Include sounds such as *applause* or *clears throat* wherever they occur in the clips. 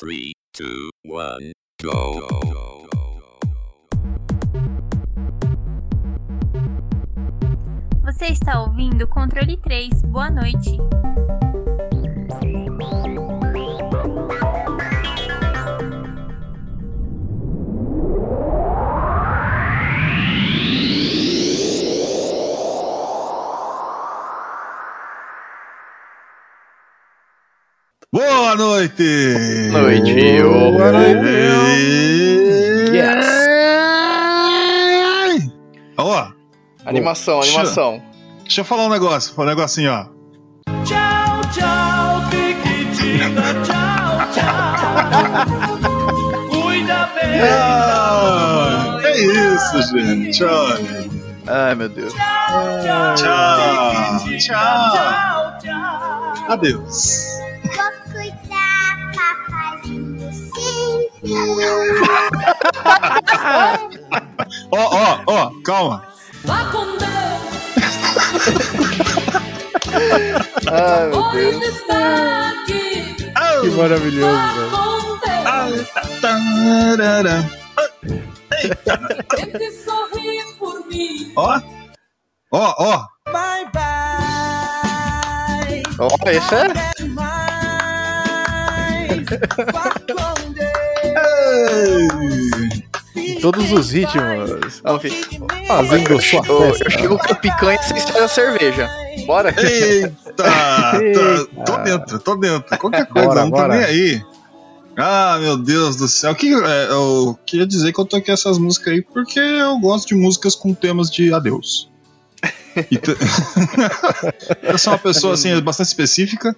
3, 2, 1, go. Você está ouvindo Controle 3. Boa noite. Boa noite! Boa noite. Boa noite! Yes. Ó, Animação, Deixa- animação. deixa eu falar um negócio, um negocinho, ó. Tchau, tchau, Piquitina, tchau, tchau. Cuida bem. Ah, é isso, gente. Olha. Ai, meu Deus. Tchau, Tchau, tchau. tchau, tchau. Adeus. Ó, ó, ó, calma. Vá com Deus. Ai, meu Deus. Que maravilhoso, velho. Ah, tarará. Sempre sorri por mim. Ó, ó, ó. Bye, bye. Ó, esse é? Ei. Todos os ritmos. Não, Fazendo sua Ô, eu festa. chego com picanha sem ser a cerveja. Bora? Eita, Eita. tô dentro, tô dentro. Qualquer coisa, Bora, não tô bora. nem aí. Ah, meu Deus do céu. Que, é, eu queria dizer que eu toquei essas músicas aí porque eu gosto de músicas com temas de adeus. *laughs* Eu sou uma pessoa assim, bastante específica.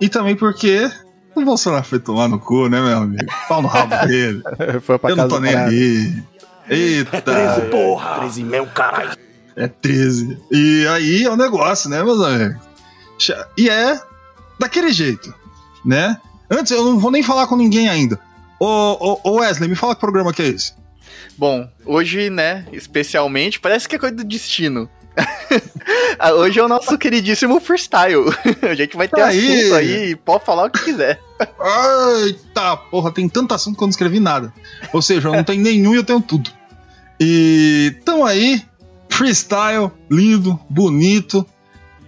E também porque o Bolsonaro foi tomar no cu, né, meu amigo? Pau no rabo *laughs* dele. Foi pra Eu não casa tô nem parada. aí. Eita. Porra. 13 mil, caralho. É 13. E aí é o negócio, né, meus amigos? E é daquele jeito, né? Antes, eu não vou nem falar com ninguém ainda. Ô, ô, ô Wesley, me fala que programa que é esse. Bom, hoje, né, especialmente, parece que é coisa do destino. *laughs* Ah, hoje é o nosso queridíssimo freestyle. *laughs* A gente vai ter Aí. assunto aí e pode falar o que quiser. Eita, porra, tem tanto assunto que eu não escrevi nada. Ou seja, eu não tenho nenhum e eu tenho tudo. E tamo aí, freestyle, lindo, bonito.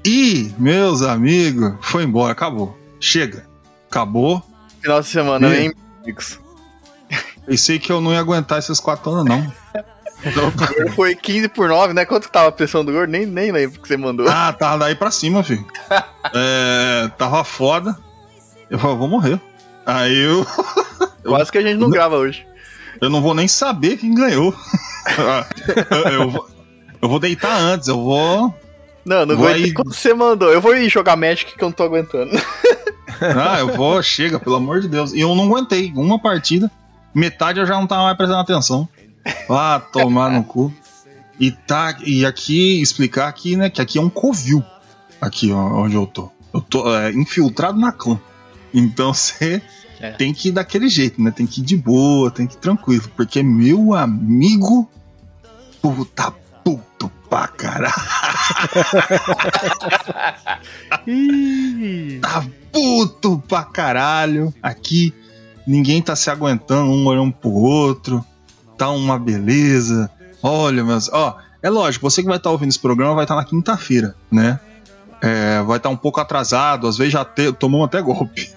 E, meus amigos, foi embora, acabou. Chega, acabou. Final de semana, Ih. hein, amigos? Pensei que eu não ia aguentar esses quatro anos, não. Então, *laughs* Foi 15 por 9, né? Quanto que tava a pressão do gordo? Nem, nem lembro que você mandou. Ah, tava daí pra cima, filho. *laughs* É, tava foda. Eu eu vou morrer. Aí *laughs* eu, Quase que a gente não grava hoje. eu não vou nem saber quem ganhou. *laughs* eu, eu vou, eu vou deitar antes, eu vou. Não, não Vai- aguentei quando você mandou. Eu vou ir jogar Magic que eu não tô aguentando. *laughs* Ah, eu vou, chega, pelo amor de Deus. E eu não aguentei. Uma partida, metade eu já não tava mais prestando atenção. Ah, tomar no cu. E tá. E aqui, explicar aqui, né? Que aqui é um covil. Aqui ó, onde eu tô. Eu tô é, infiltrado na clã. Então *laughs* você É. tem que ir daquele jeito, né? Tem que ir de boa, tem que ir tranquilo. Porque meu amigo. Puta puto pra caralho. *laughs* Tá puto pra caralho. Aqui ninguém tá se aguentando, um olhando pro outro. Tá uma beleza. Olha, meus. Ó, é lógico, você que vai estar ouvindo esse programa vai estar na quinta-feira, né? É, vai estar um pouco atrasado, às vezes já te- tomou até golpe.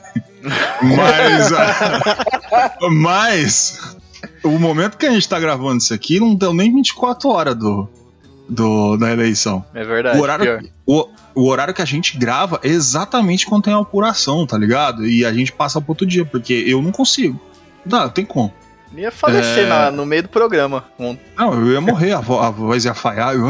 *laughs* Mas. *laughs* mas. O momento que a gente tá gravando isso aqui não deu nem 24 horas do, do, da eleição. É verdade. O horário, o, o horário que a gente grava é exatamente quando tem a apuração, tá ligado? E a gente passa pro outro dia, porque eu não consigo. Não, tem como. Ia falecer É. na- no meio do programa. Não, eu ia morrer, a, vo- a voz ia falhar. Eu,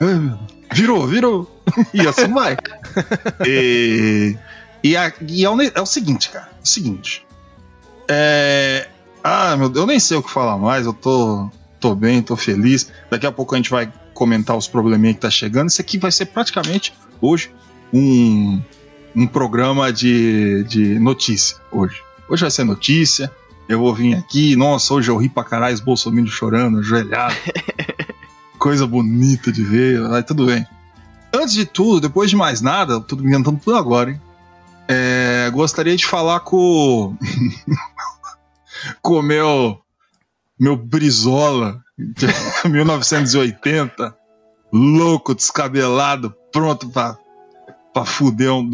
*laughs* virou, virou. E assim vai. *laughs* E, e, a- e é, o, é o seguinte, cara. É o seguinte. É. Ah, meu Deus, eu nem sei o que falar mais. Eu tô, tô bem, tô feliz. Daqui a pouco a gente vai comentar os probleminhas que tá chegando. Isso aqui vai ser praticamente hoje um, um programa de, de notícia. Hoje. Hoje vai ser notícia. Eu vou vir aqui, nossa, hoje eu ri pra caralho, os bolsominions chorando, ajoelhado. *laughs* Coisa bonita de ver, vai tudo bem. Antes de tudo, depois de mais nada, tô inventando tudo agora, hein? É, gostaria de falar com. *laughs* com o meu. Meu Brizola, de *laughs* 1980. Louco, descabelado, pronto pra, pra fuder. Um,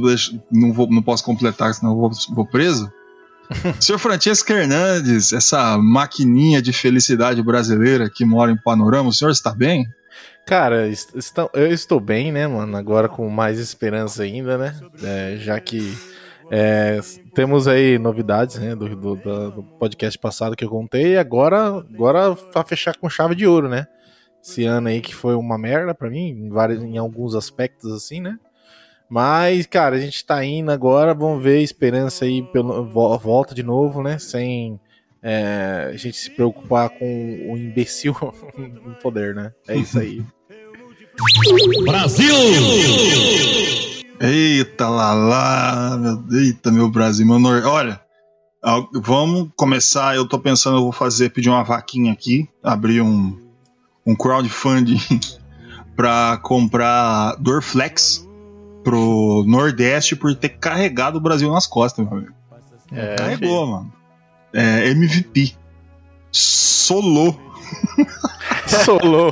não, vou, não posso completar, senão vou, vou preso. *laughs* Senhor Francesco Hernandes, essa maquininha de felicidade brasileira que mora em Panorama, o senhor está bem? Cara, est- estão- eu estou bem, né, mano? Agora com mais esperança ainda, né? É, já que é, temos aí novidades, né, do, do- do podcast passado que eu contei, e agora, agora pra fechar com chave de ouro, né? Esse ano aí que foi uma merda pra mim, em, vários, em alguns aspectos assim, né? Mas, cara, a gente tá indo agora, vamos ver esperança aí, pelo, vo- volta de novo, né? Sem é, a gente se preocupar com o imbecil *laughs* no poder, né? É isso aí. Eita lá lá, meu, eita meu Brasil, meu nor... Olha, vamos começar. Eu tô pensando, eu vou fazer, pedir uma vaquinha aqui, abrir um, um crowdfunding *laughs* pra comprar Dorflex pro Nordeste por ter carregado o Brasil nas costas, meu amigo. É, Carregou, mano. É, MVP. Solou. Solou.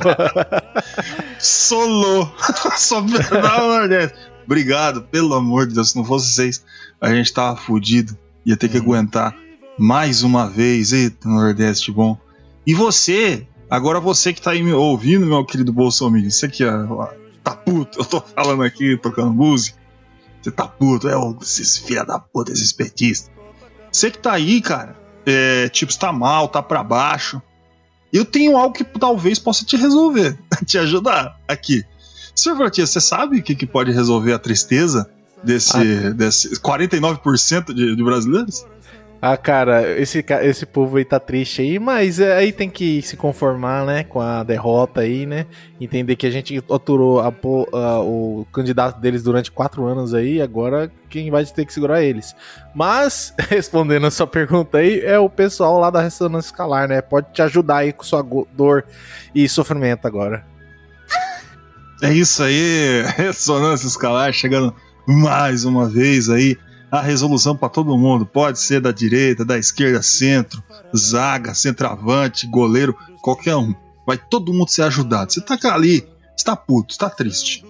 Solou. *laughs* Só pra o Nordeste. Obrigado, pelo amor de Deus. Se não fosse vocês, a gente tava fudido. Ia ter que aguentar mais uma vez. Eita, Nordeste bom. E você, agora você que tá aí me ouvindo, meu querido Bolsonaro, você que ó, tá puto, eu tô falando aqui, tocando música. Você tá puto, é esses filha da puta, esses petistas. Você que tá aí, cara, é, tipo, está mal, tá pra baixo. Eu tenho algo que talvez possa te resolver, *laughs* te ajudar aqui. Senhor Vartias, você sabe o que, que pode resolver a tristeza desse, desse 49% de, de brasileiros? Ah, cara, esse, esse povo aí tá triste aí, mas é, aí tem que se conformar, né, com a derrota aí, né? Entender que a gente aturou a a- o candidato deles durante quatro anos aí, agora quem vai ter que segurar eles. Mas, *laughs* respondendo a sua pergunta aí, é o pessoal lá da ressonância escalar, né? Pode te ajudar aí com sua dor e sofrimento agora. É isso aí, *laughs* ressonância escalar chegando mais uma vez aí. A resolução para todo mundo pode ser da direita, da esquerda, centro, zaga, centroavante, goleiro, qualquer um. Vai todo mundo ser ajudado. Você tá ali, está puto, está triste.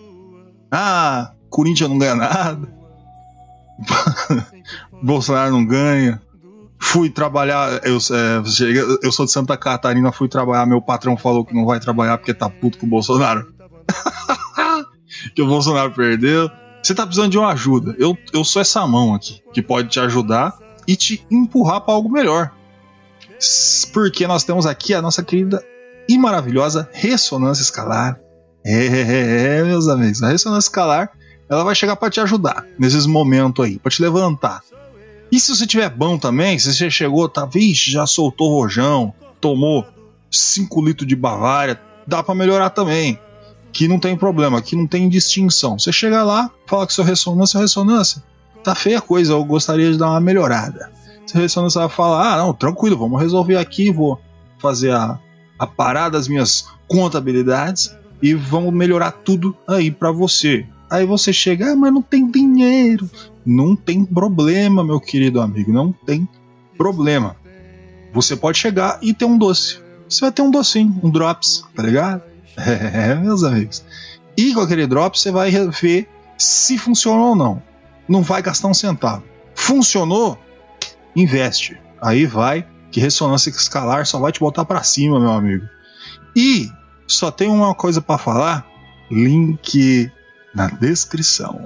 Ah, Corinthians não ganha nada. *laughs* Bolsonaro não ganha. Fui trabalhar, eu, é, eu sou de Santa Catarina, fui trabalhar. Meu patrão falou que não vai trabalhar porque tá puto com o Bolsonaro. *laughs* que o Bolsonaro perdeu. Você tá precisando de uma ajuda. Eu, eu sou essa mão aqui que pode te ajudar e te empurrar para algo melhor. Porque nós temos aqui a nossa querida e maravilhosa ressonância escalar. É, é, é, é, meus amigos. A ressonância escalar ela vai chegar para te ajudar nesses momentos aí, para te levantar. E se você tiver bom também, se você chegou, tá, vixe, já soltou rojão, tomou 5 litros de Bavária, dá para melhorar também que não tem problema, que não tem distinção. Você chega lá, fala que sua ressonância é ressonância. Tá feia a coisa, eu gostaria de dar uma melhorada. Se ressonância vai falar, ah, não, tranquilo, vamos resolver aqui, vou fazer a, a parada das minhas contabilidades e vamos melhorar tudo aí pra você. Aí você chega, ah, mas não tem dinheiro. Não tem problema, meu querido amigo, não tem problema. Você pode chegar e ter um doce. Você vai ter um docinho, um drops, tá ligado? *laughs* É, meus amigos. E com aquele drop você vai ver se funcionou ou não. Não vai gastar um centavo. Funcionou? Investe. Aí vai, que ressonância escalar só vai te botar pra cima, meu amigo. E só tem uma coisa pra falar: link na descrição.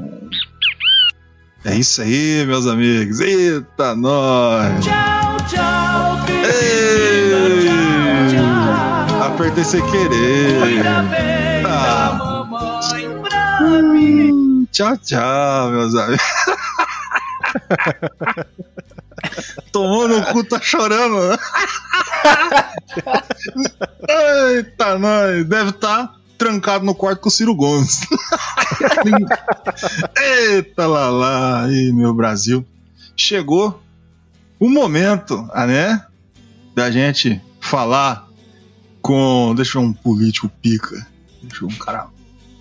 É isso aí, meus amigos. Eita, nós! Tchau, tchau! Apertei sem querer. Ah. Hum, Tchau, tchau, meus amigos. Tomou no cu, tá chorando. Eita, nós. Deve estar trancado no quarto com o Ciro Gomes. Eita lá lá. Aí, meu Brasil. Chegou o momento, né? Da gente falar com. Deixa um político pica. Deixa um cara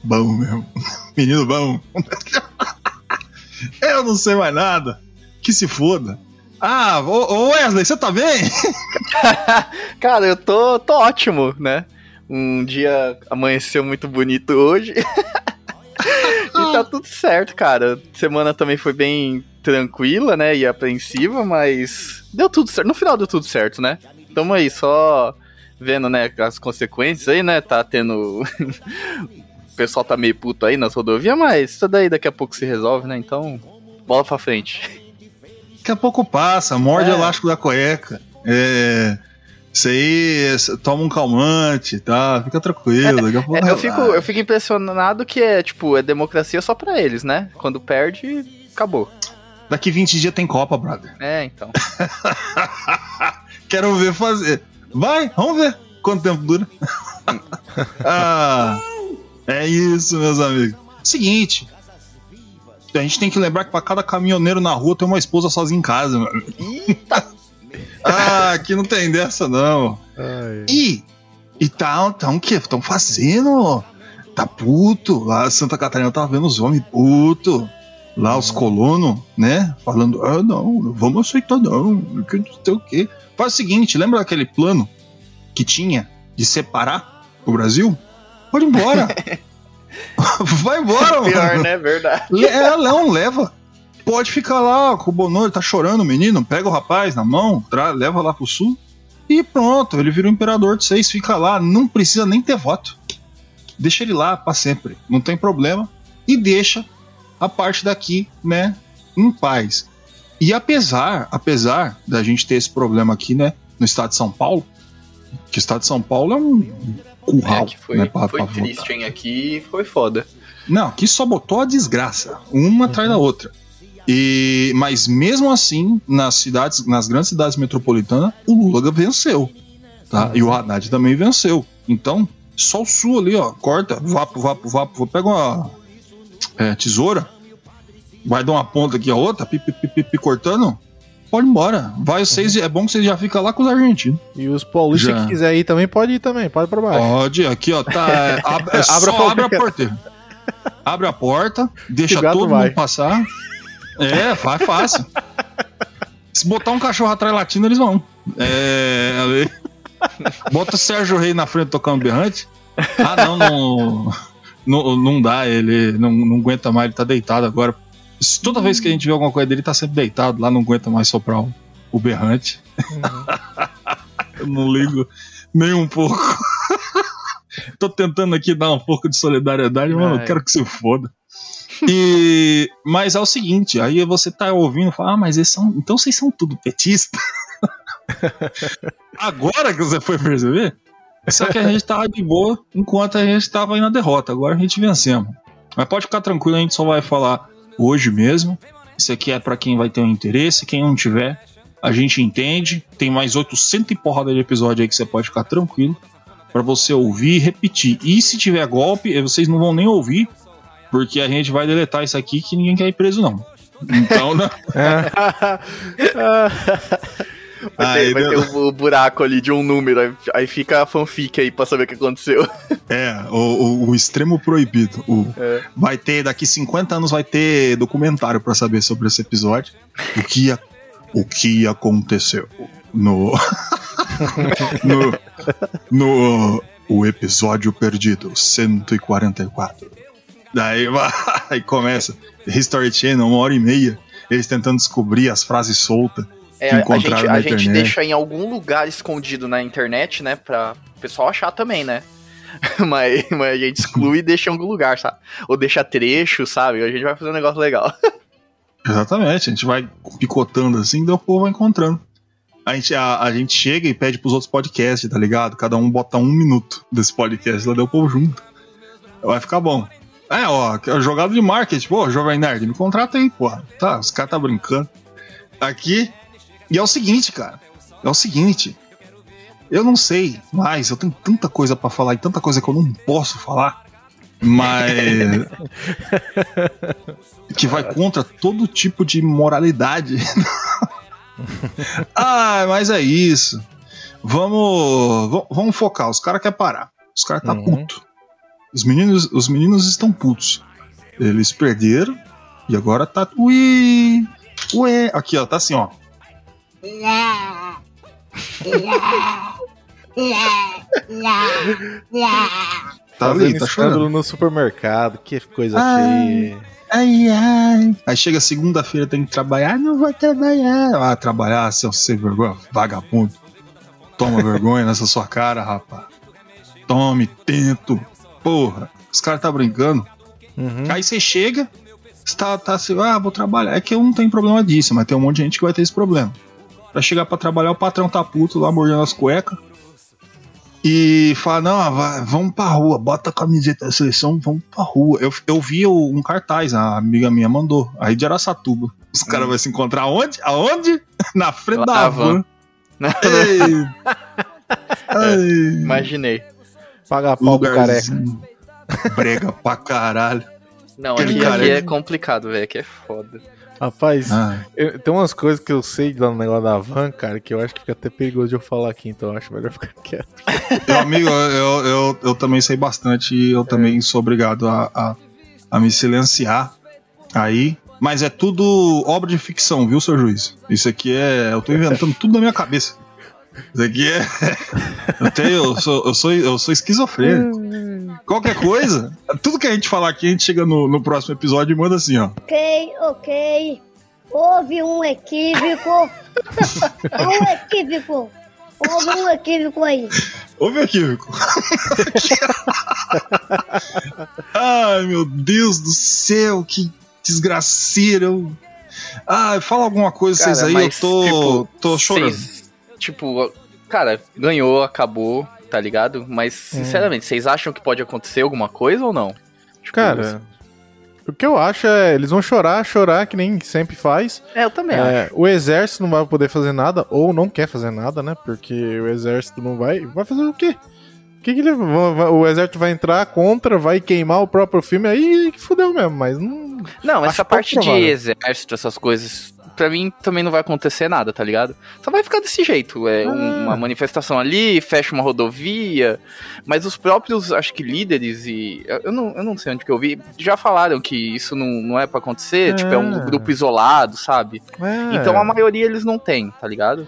bom mesmo. *laughs* Menino bom. *laughs* Eu não sei mais nada. que se foda. Ah, ô Wesley, você tá bem? *laughs* Cara, eu tô, tô ótimo, né? Um dia amanheceu muito bonito hoje. e tá tudo certo, cara. Semana também foi bem tranquila, né? E apreensiva, mas deu tudo certo. No final deu tudo certo, né? Tamo aí só vendo, né, as consequências aí, né? Tá tendo. *laughs* o pessoal tá meio puto aí nas rodovias, mas isso daí daqui a pouco se resolve, né? Então, bola pra frente. Daqui a pouco passa, morde É. o elástico da cueca. É. Isso aí, toma um calmante, tá? Fica tranquilo. É, eu, fico, eu fico impressionado que é, tipo, é democracia só pra eles, né? Quando perde, acabou. Daqui 20 dias tem Copa, brother. É, então. *laughs* Quero ver fazer. Vai, vamos ver quanto tempo dura. *laughs* ah, é isso, meus amigos. Seguinte. A gente tem que lembrar que pra cada caminhoneiro na rua tem uma esposa sozinha em casa, mano. *laughs* ah, aqui não tem dessa, não. Ai. E, e tá, tá o quê? Estão fazendo? Tá puto. Lá Santa Catarina tava vendo os homens puto. Lá os colonos, né? Falando, ah, não, não vamos aceitar não. Que não sei o quê. Faz o seguinte, lembra daquele plano que tinha de separar o Brasil? Pode ir embora. *laughs* Vai embora, mano. Pior, né? Verdade. É, Leão, leva. Pode ficar lá com o Bonoro, tá chorando o menino, pega o rapaz na mão, leva lá pro sul e pronto, ele vira o imperador de seis, fica lá, não precisa nem ter voto. Deixa ele lá pra sempre, não tem problema. E deixa a parte daqui, né, em paz. E apesar, apesar da gente ter esse problema aqui, né, no estado de São Paulo, que o estado de São Paulo é um curral, É, foi, né, pra- foi pra votar. triste, hein? Aqui foi foda. Não, aqui só botou a desgraça, uma atrás da outra. E, mas mesmo assim, nas cidades, nas grandes cidades metropolitanas, o Lula venceu. Tá? E o Haddad também venceu. Então, só o sul ali, ó, corta, vapo, vapo, vapo, pega uma é, tesoura, vai dar uma ponta aqui a outra, pi, pi, pi, pi, pi, cortando, pode ir embora. Vai vocês, é bom que vocês já ficam lá com os argentinos. E os paulistas que quiser ir também, pode ir também, pode pra baixo. Pode, aqui ó, tá. É, *laughs* ab- é, Abra só abre a porta. Abre a porta, deixa todo vai. mundo passar. É, vai fácil. Se botar um cachorro atrás latindo, eles vão. É. ali. Bota o Sérgio Rei na frente tocando berrante. Ah, não, não. Não, não dá, ele não, não aguenta mais, ele tá deitado agora. Toda vez que a gente vê alguma coisa dele, ele tá sempre deitado lá, não aguenta mais soprar o, o berrante. *laughs* Eu não ligo nem um pouco. *laughs* Tô tentando aqui dar um pouco de solidariedade. Eu Ai. quero que se foda. E, mas é o seguinte, aí você tá ouvindo e fala, ah, mas eles são. Então vocês são tudo petista. *laughs* Agora que você foi perceber? Só que a gente tava de boa enquanto a gente tava aí na derrota. Agora a gente vencemos. Mas pode ficar tranquilo, a gente só vai falar hoje mesmo. Isso aqui é pra quem vai ter um interesse, quem não tiver, a gente entende. Tem mais 800 e porrada de episódio aí que você pode ficar tranquilo pra você ouvir e repetir. E se tiver golpe, vocês não vão nem ouvir, porque a gente vai deletar isso aqui que ninguém quer ir preso não. *laughs* Então, né? *laughs* *laughs* Vai, Aí, ter, vai ter o, o buraco ali de um número, aí, fica a fanfic aí pra saber o que aconteceu. É, o, o- o extremo proibido. O, É. Vai ter, daqui 50 anos, vai ter documentário pra saber sobre esse episódio. O que, a- o que aconteceu no. *laughs* no. No. O episódio perdido, 144. Daí vai, *laughs* começa. History Channel, uma hora e meia. Eles tentando descobrir as frases soltas. É, a gente, a gente deixa em algum lugar escondido na internet, né? Pra o pessoal achar também, né? *laughs* mas, mas a gente exclui e deixa em algum lugar, sabe? Ou deixa trecho, sabe? A gente vai fazer um negócio legal. *laughs* Exatamente, a gente vai picotando assim, daí o povo vai encontrando. A gente, a, a gente chega e pede pros outros podcasts, tá ligado? Cada um bota um minuto desse podcast, lá daí o povo junto. Vai ficar bom. É, ó, é jogada de marketing, pô, Jovem Nerd, me contrata aí, pô. Tá, os caras tá brincando. Aqui. E é o seguinte, cara. É o seguinte. Eu não sei mais, eu tenho tanta coisa pra falar e tanta coisa que eu não posso falar. Mas. *laughs* que vai contra todo tipo de moralidade. *laughs* ah, mas é isso. Vamos, va- vamos focar. Os caras querem parar. Os caras tá Uhum. puto. Os meninos, os meninos estão putos. Eles perderam e agora tá. Ui! Ué, aqui, ó, tá assim, ó. Tá ali, tá escândalo chorando. no supermercado, que coisa Ai. feia. Ai, ai. Aí chega segunda-feira, tem que trabalhar. Não vou trabalhar. Ah, trabalhar, seu sem vergonha, vagabundo. Toma vergonha nessa sua cara, rapaz. Tome, tento. Porra, os caras tá brincando. Uhum. Aí você chega, você tá, tá assim, ah, vou trabalhar. É que eu não tenho problema disso, mas tem um monte de gente que vai ter esse problema. Vai chegar pra trabalhar, o patrão tá puto lá, mordendo as cuecas. E fala, não, vai, vamos pra rua, bota a camiseta da seleção, vamos pra rua. Eu, eu vi o- um cartaz, a amiga minha mandou, aí de Araçatuba. Os caras vão se encontrar onde? Aonde? *laughs* Na frente Lá da na van. Ai. *laughs* *laughs* Imaginei. Paga pau do careca. Brega pra caralho. Não, aqui, cara aqui é- é complicado, velho. Aqui é foda. Rapaz, Ai. eu- tem umas coisas que eu sei lá no negócio da van, cara, que eu acho que fica até perigoso de eu falar aqui, então eu acho melhor ficar *laughs* quieto. Meu amigo, eu, eu, eu também sei bastante e eu também sou obrigado a, a, a me silenciar aí. Mas é tudo obra de ficção, viu, seu juiz? Isso aqui é. Eu tô inventando tudo na minha cabeça. Isso aqui é. *laughs* Eu, tenho, eu, sou, eu, sou, eu sou esquizofrênico. Qualquer coisa, tudo que a gente falar aqui, a gente chega no, no próximo episódio e manda assim, ó. Ok, ok. Houve um equívoco. *laughs* um equívoco. Houve um equívoco aí. Ouve aqui, Rico. Ai, meu Deus do céu, que desgraceira. Eu... Ah, fala alguma coisa Cara, vocês aí, eu mas, tô, tipo, tô chorando. Vocês, tipo, cara, ganhou, acabou, tá ligado? Mas, Hum. sinceramente, vocês acham que pode acontecer alguma coisa ou não? Tipo, Cara, o que eu acho é, eles vão chorar, chorar, que nem sempre faz. É, eu também acho. É, o exército não vai poder fazer nada, ou não quer fazer nada, né? Porque o exército não vai. Vai fazer o quê? O que, que ele, o exército vai entrar contra, vai queimar o próprio filme, aí que fudeu mesmo, mas não. Não, acho essa parte de exército, essas coisas, pra mim também não vai acontecer nada, tá ligado? Só vai ficar desse jeito. É Ah. um- uma manifestação ali, fecha uma rodovia. Mas os próprios, acho que líderes e. eu- não, eu não sei onde que eu vi, já falaram que isso não, não é pra acontecer, tipo, é um Ah. grupo isolado, sabe? É. Então a maioria eles não tem, tá ligado?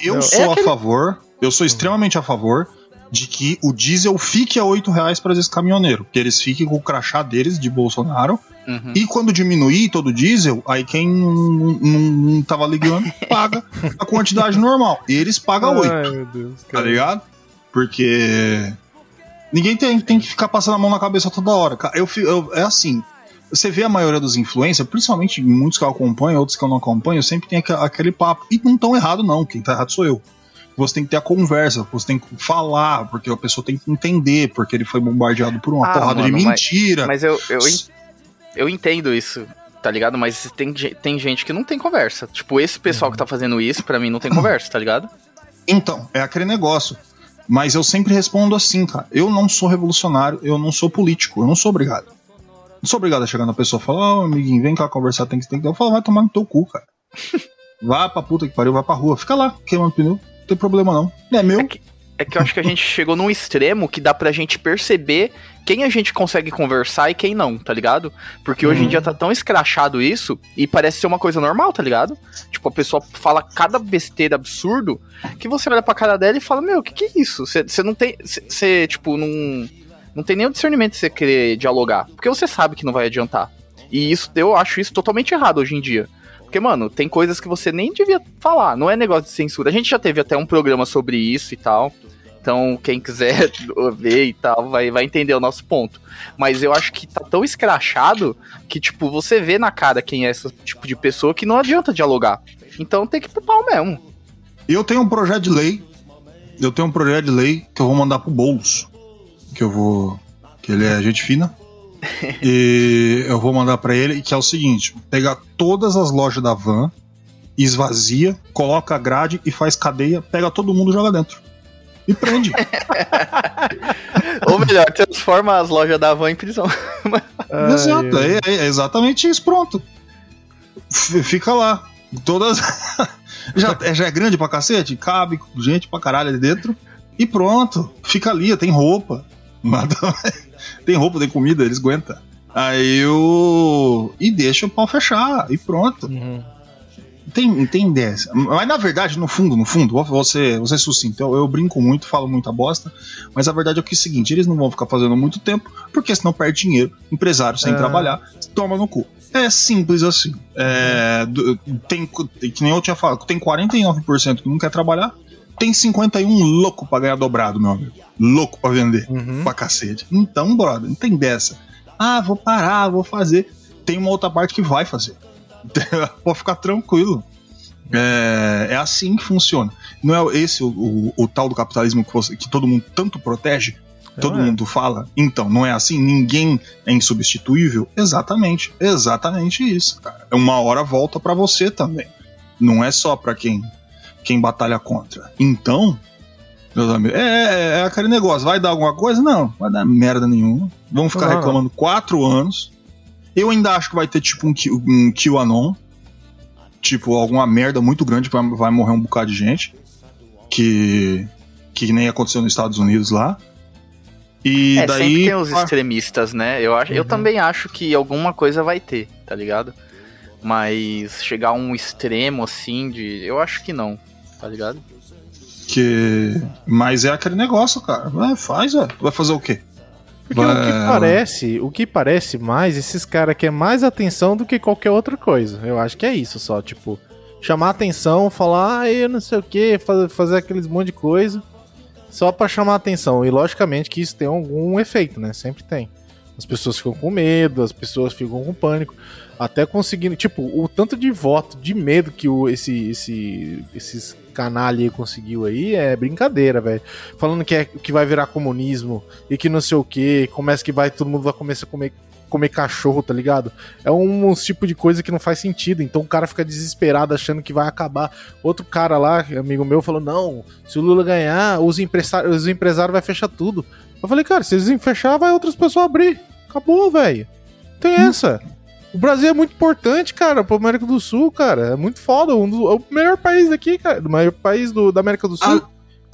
Eu Não. sou É a aquele- favor, eu sou extremamente a favor de que o diesel fique a 8 reais para esses caminhoneiros. Que eles fiquem com o crachá deles de Bolsonaro. Uhum. E quando diminuir todo o diesel, aí quem não, não, não tava ligando *laughs* paga a quantidade normal. E eles pagam 8. Ai, meu Deus. tá ligado? Porque ninguém tem, tem que ficar passando a mão na cabeça toda hora. Eu, eu- é assim, você vê a maioria dos influencers, principalmente muitos que eu acompanho, outros que eu não acompanho, sempre tem aque- aquele papo. E não tão errado, não. Quem tá errado sou eu. Você tem que ter a conversa, você tem que falar, porque a pessoa tem que entender, porque ele foi bombardeado por uma Ah, porrada de mano, mas- mentira. Mas eu, eu, en- eu entendo isso, tá ligado? Mas tem, tem gente que não tem conversa. Tipo, esse pessoal que tá fazendo isso, pra mim, não tem conversa, tá ligado? *laughs* Então, é aquele negócio. Mas eu sempre respondo assim, cara. Eu não sou revolucionário, eu não sou político, eu não sou obrigado. Não sou obrigado a chegar na pessoa e falar, ô amiguinho, vem cá conversar, tem que tem que. Eu falo, vai tomar no teu cu, cara. *laughs* Vá pra puta que pariu, vai pra rua, fica lá, queimando pneu, tem problema não. É meu. É que, é que eu acho que a gente *laughs* chegou num extremo que dá pra gente perceber quem a gente consegue conversar e quem não, tá ligado? Porque hoje em dia tá tão escrachado isso e parece ser uma coisa normal, tá ligado? Tipo, a pessoa fala cada besteira absurdo que você olha pra cara dela e fala, meu, o que que é isso? Você não tem. Você, tipo, não. Não tem nenhum discernimento de você querer dialogar. Porque você sabe que não vai adiantar. E isso, eu acho isso totalmente errado hoje em dia. Porque, mano, tem coisas que você nem devia falar. Não é negócio de censura. A gente já teve até um programa sobre isso e tal. Então, quem quiser *laughs* ver e tal, vai, vai entender o nosso ponto. Mas eu acho que tá tão escrachado que, tipo, você vê na cara quem é esse tipo de pessoa que não adianta dialogar. Então tem que ir pro pau mesmo. Eu tenho um projeto de lei. Eu tenho um projeto de lei que eu vou mandar pro Boulos. Que eu vou. Que ele é gente fina. E eu vou mandar pra ele, que é o seguinte: pegar todas as lojas da van, esvazia, coloca a grade e faz cadeia, pega todo mundo e joga dentro. E prende. *laughs* Ou melhor, transforma as lojas da van em prisão. Exato, é, é exatamente isso, pronto. F- Fica lá. Todas. *laughs* já, é- já é grande pra cacete? Cabe gente pra caralho ali dentro. E pronto. Fica ali, tem roupa. Nada mais. Tem roupa, tem comida, eles aguentam. Aí eu. E deixa o pau fechar. E pronto. Uhum. tem, tem dessa. Mas na verdade, no fundo, no fundo, ser, vou ser sucinto. Eu, eu brinco muito, falo muita bosta, mas a verdade é que é o seguinte: eles não vão ficar fazendo muito tempo, porque senão perde dinheiro. Empresário sem É. trabalhar, toma no cu. É simples assim. É, tem, que nem eu tinha falado, tem 49% que não quer trabalhar, tem 51 louco pra ganhar dobrado, meu amigo. Louco pra vender Uhum. pra cacete. Então, brother, não tem dessa. Ah, vou parar, vou fazer. Tem uma outra parte que vai fazer. *laughs* Pode ficar tranquilo. É, é assim que funciona. Não é esse o, o- o tal do capitalismo que, você- que todo mundo tanto protege? Todo é. mundo fala? Então, não é assim? Ninguém é insubstituível? Exatamente. Exatamente isso, cara. Uma hora volta pra você também. Não é só pra quem, quem batalha contra. Então, meus amigos, é, é, é aquele negócio. Vai dar alguma coisa? Não, vai dar merda nenhuma. Vamos ficar não. reclamando quatro anos. Eu ainda acho que vai ter tipo um, um QAnon. Tipo, alguma merda muito grande, vai, vai morrer um bocado de gente. Que, que nem aconteceu nos Estados Unidos lá. E É, daí. sempre tem os ah, extremistas, né? Eu, acho, eu Uhum. também acho que alguma coisa vai ter, tá ligado? Mas chegar a um extremo assim de. Eu acho que não, tá ligado? que... Mas é aquele negócio, cara. Vai, faz, velho. Vai fazer o quê? Porque o que Vai- parece, o que parece mais, esses caras querem mais atenção do que qualquer outra coisa. Eu acho que é isso só, tipo, chamar atenção, falar, ah, eu não sei o que, fazer, fazer aqueles monte de coisa, só pra chamar atenção. E logicamente que isso tem algum efeito, né? Sempre tem. As pessoas ficam com medo, as pessoas ficam com pânico, até conseguindo, tipo, o tanto de voto, de medo que o, esse, esse, esses canalha aí conseguiu aí é brincadeira, velho. Falando que, é, que vai virar comunismo e que não sei o que, começa que vai, todo mundo vai começar a comer, comer cachorro, tá ligado? É um, uns tipo de coisa que não faz sentido. Então o cara fica desesperado achando que vai acabar. Outro cara lá, amigo meu, falou: não, se o Lula ganhar, os empresários, os empresários vai fechar tudo. Eu falei, cara, se eles fechar, vai outras pessoas abrir. Acabou, velho. Tem essa. O Brasil é muito importante, cara, pro América do Sul, cara. É muito foda. Um do, é o melhor país daqui, cara. O maior país do, da América do Sul.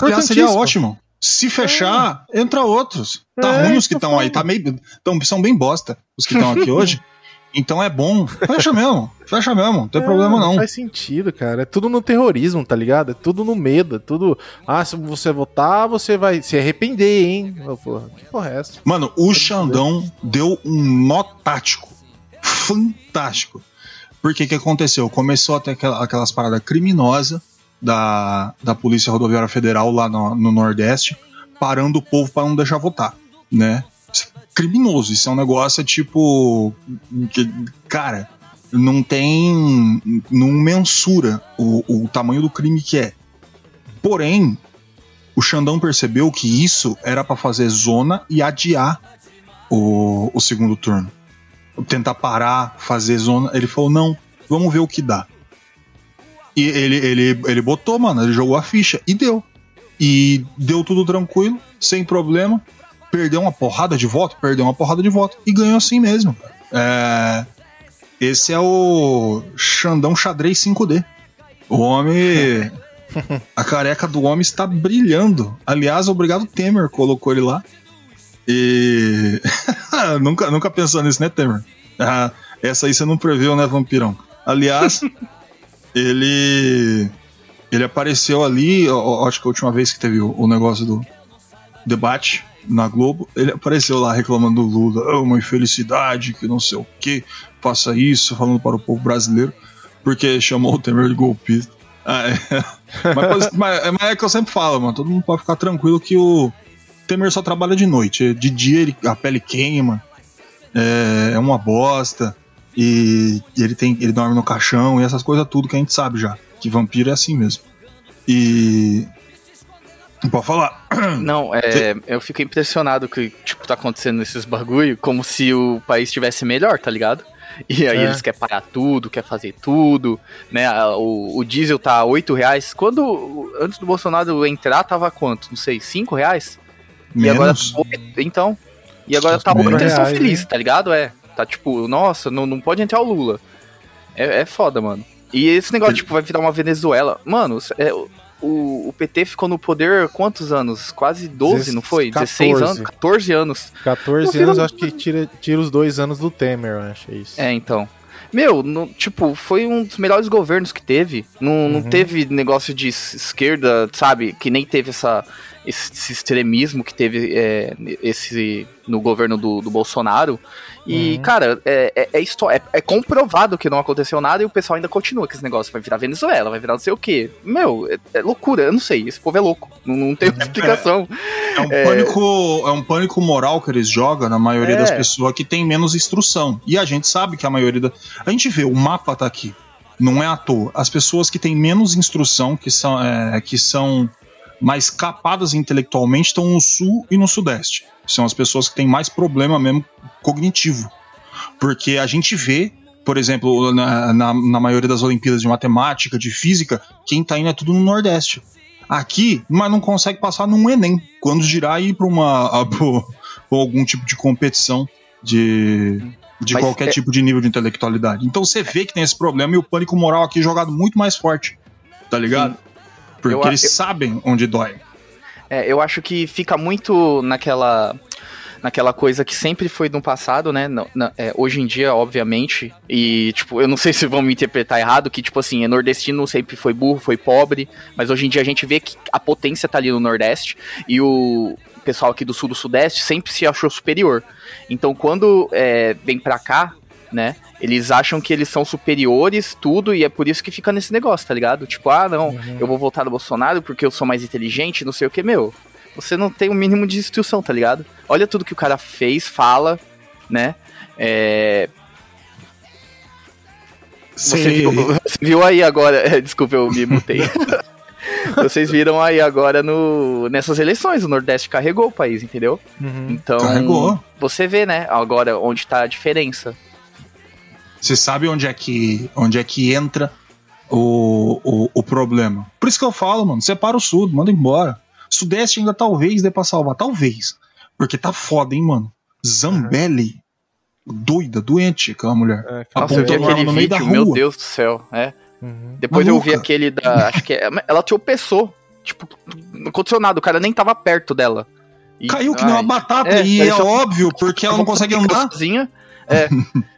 Ah, seria ótimo. Se fechar, entra outros. Tá É, ruim os que estão aí. Tá meio. Tão, são bem bosta os que estão aqui *laughs* hoje. Então é bom. Fecha mesmo. Fecha mesmo. Não tem É, problema não. faz sentido, cara. É tudo no terrorismo, tá ligado? É tudo no medo. É tudo. Ah, se você votar, você vai se arrepender, hein? Porra, que porra é essa? Mano, o Xandão deu um nó tático. Fantástico. Porque que aconteceu? Começou até aquela- aquelas paradas criminosas da, da Polícia Rodoviária Federal lá no, no Nordeste, parando o povo para não deixar votar, né? Isso é criminoso, isso é um negócio tipo. que, cara, não tem. não mensura o, o tamanho do crime que é. Porém, o Xandão percebeu que isso era para fazer zona e adiar o, o segundo turno. Tentar parar, fazer zona. Ele falou: não, vamos ver o que dá. E ele, ele, ele botou, mano, ele jogou a ficha e deu. E deu tudo tranquilo, sem problema. Perdeu uma porrada de voto, perdeu uma porrada de voto. E ganhou assim mesmo. É, esse é o Xandão Xadrez 5D. O homem. *laughs* A careca do homem está brilhando. Aliás, obrigado Temer colocou ele lá. E. *laughs* nunca, nunca pensou nisso, né, Temer? Ah, essa aí você não previu, né, vampirão? Aliás, *laughs* ele. Ele apareceu ali, ó, ó, acho que a última vez que teve o, o negócio do debate na Globo, ele apareceu lá reclamando do Lula, "Ah, uma infelicidade, que não sei o que, faça isso, falando para o povo brasileiro, porque chamou o Temer de golpista. Ah, é. *laughs* mas, mas- mas é que eu sempre falo, mano, todo mundo pode ficar tranquilo que o Temer só trabalha de noite. De dia ele, a pele queima, é, é uma bosta, e ele, tem, ele dorme no caixão, e essas coisas tudo que a gente sabe já. Que vampiro é assim mesmo. E. Pode falar. *clears throat* Não, é, eu fico impressionado que, tipo, tá acontecendo nesses bagulho como se o país estivesse melhor, tá ligado? E aí É. eles querem parar tudo, quer fazer tudo, né? O, o diesel tá a 8 reais. Quando, antes do Bolsonaro entrar, tava quanto? Não sei, 5 reais? E agora, Menos. oito, então. E agora tá Menos. 8, eles estão felizes, tá ligado? É. Tá tipo, nossa, não, não pode entrar o Lula. É, é foda, mano. E esse negócio, tipo, vai virar uma Venezuela. Mano, é, o, o PT ficou no poder quantos anos? Quase 12, não foi? 16 anos? 14. 14 anos. 14 Não, anos, acho que tira, tira os dois anos do Temer, eu acho. É isso. É, então. Meu, não- tipo, foi um dos melhores governos que teve. Não, não Uhum. teve negócio de es- esquerda, sabe? Que nem teve essa, esse, esse extremismo que teve é, esse no governo do, do Bolsonaro. E, Uhum. cara, é, é, é, é- é comprovado que não aconteceu nada e o pessoal ainda continua com esse negócio. Vai virar Venezuela, vai virar não sei o quê. Meu, é, é loucura, eu não sei. Esse povo é louco. Não, não tem explicação. É um, Pânico, é um pânico moral que eles jogam na maioria É. das pessoas que tem menos instrução. E a gente sabe que a maioria da. A gente vê, o mapa tá aqui. Não é à toa. As pessoas que têm menos instrução, que são, é, que são mais capadas intelectualmente, estão no sul e no sudeste. São as pessoas que têm mais problema mesmo cognitivo. Porque a gente vê, por exemplo, na, na, na maioria das Olimpíadas de Matemática, de Física, quem tá indo é tudo no Nordeste aqui, mas não consegue passar num Enem. Quando girar e ir para uma pra algum tipo de competição de, de Mas qualquer é- tipo de nível de intelectualidade. Então você vê que tem esse problema e o pânico moral aqui é jogado muito mais forte. Tá ligado? Porque Eu eles eu- sabem onde dói. É, eu acho que fica muito naquela naquela coisa que sempre foi no passado, né? Não- na- é, hoje em dia, obviamente, e tipo, eu não sei *laughs* se vão me interpretar errado, que tipo assim, é nordestino sempre foi burro, foi pobre, mas hoje em dia a gente vê que a potência tá ali no Nordeste e o pessoal aqui do Sul do Sudeste sempre se achou superior. Então, quando é, vem pra cá, né? Eles acham que eles são superiores, tudo, e é por isso que fica nesse negócio, tá ligado? Tipo, ah, não, eu vou votar no Bolsonaro porque eu sou mais inteligente, não sei o que, meu. Você não tem o mínimo de instrução, tá ligado? Olha tudo que o cara fez, fala, né? É, você, viu, você viu aí agora. *laughs* Desculpa, eu me mutei. *laughs* Vocês viram aí agora no, nessas eleições, o Nordeste carregou o país, entendeu? Uhum. Então, Carregou. você vê, né, agora onde tá a diferença. Você sabe onde é que, onde é que entra o, o, o problema. Por isso que eu falo, mano, separa o sul, manda embora. Sudeste ainda talvez dê pra salvar, talvez. Porque tá foda, hein, mano. Zambelli. Doida, doente aquela mulher. É, Nossa, eu vi aquele no meio da vídeo, meu. Deus do céu. É. uhum. Depois eu vi Maluca. aquele da. Acho que é, ela tropeçou. Tipo, não aconteceu nada, o cara nem tava perto dela. E- Caiu que nem uma ai, batata. é, e é parecia- óbvio, porque ela não consegue andar. Sozinha. É, *laughs*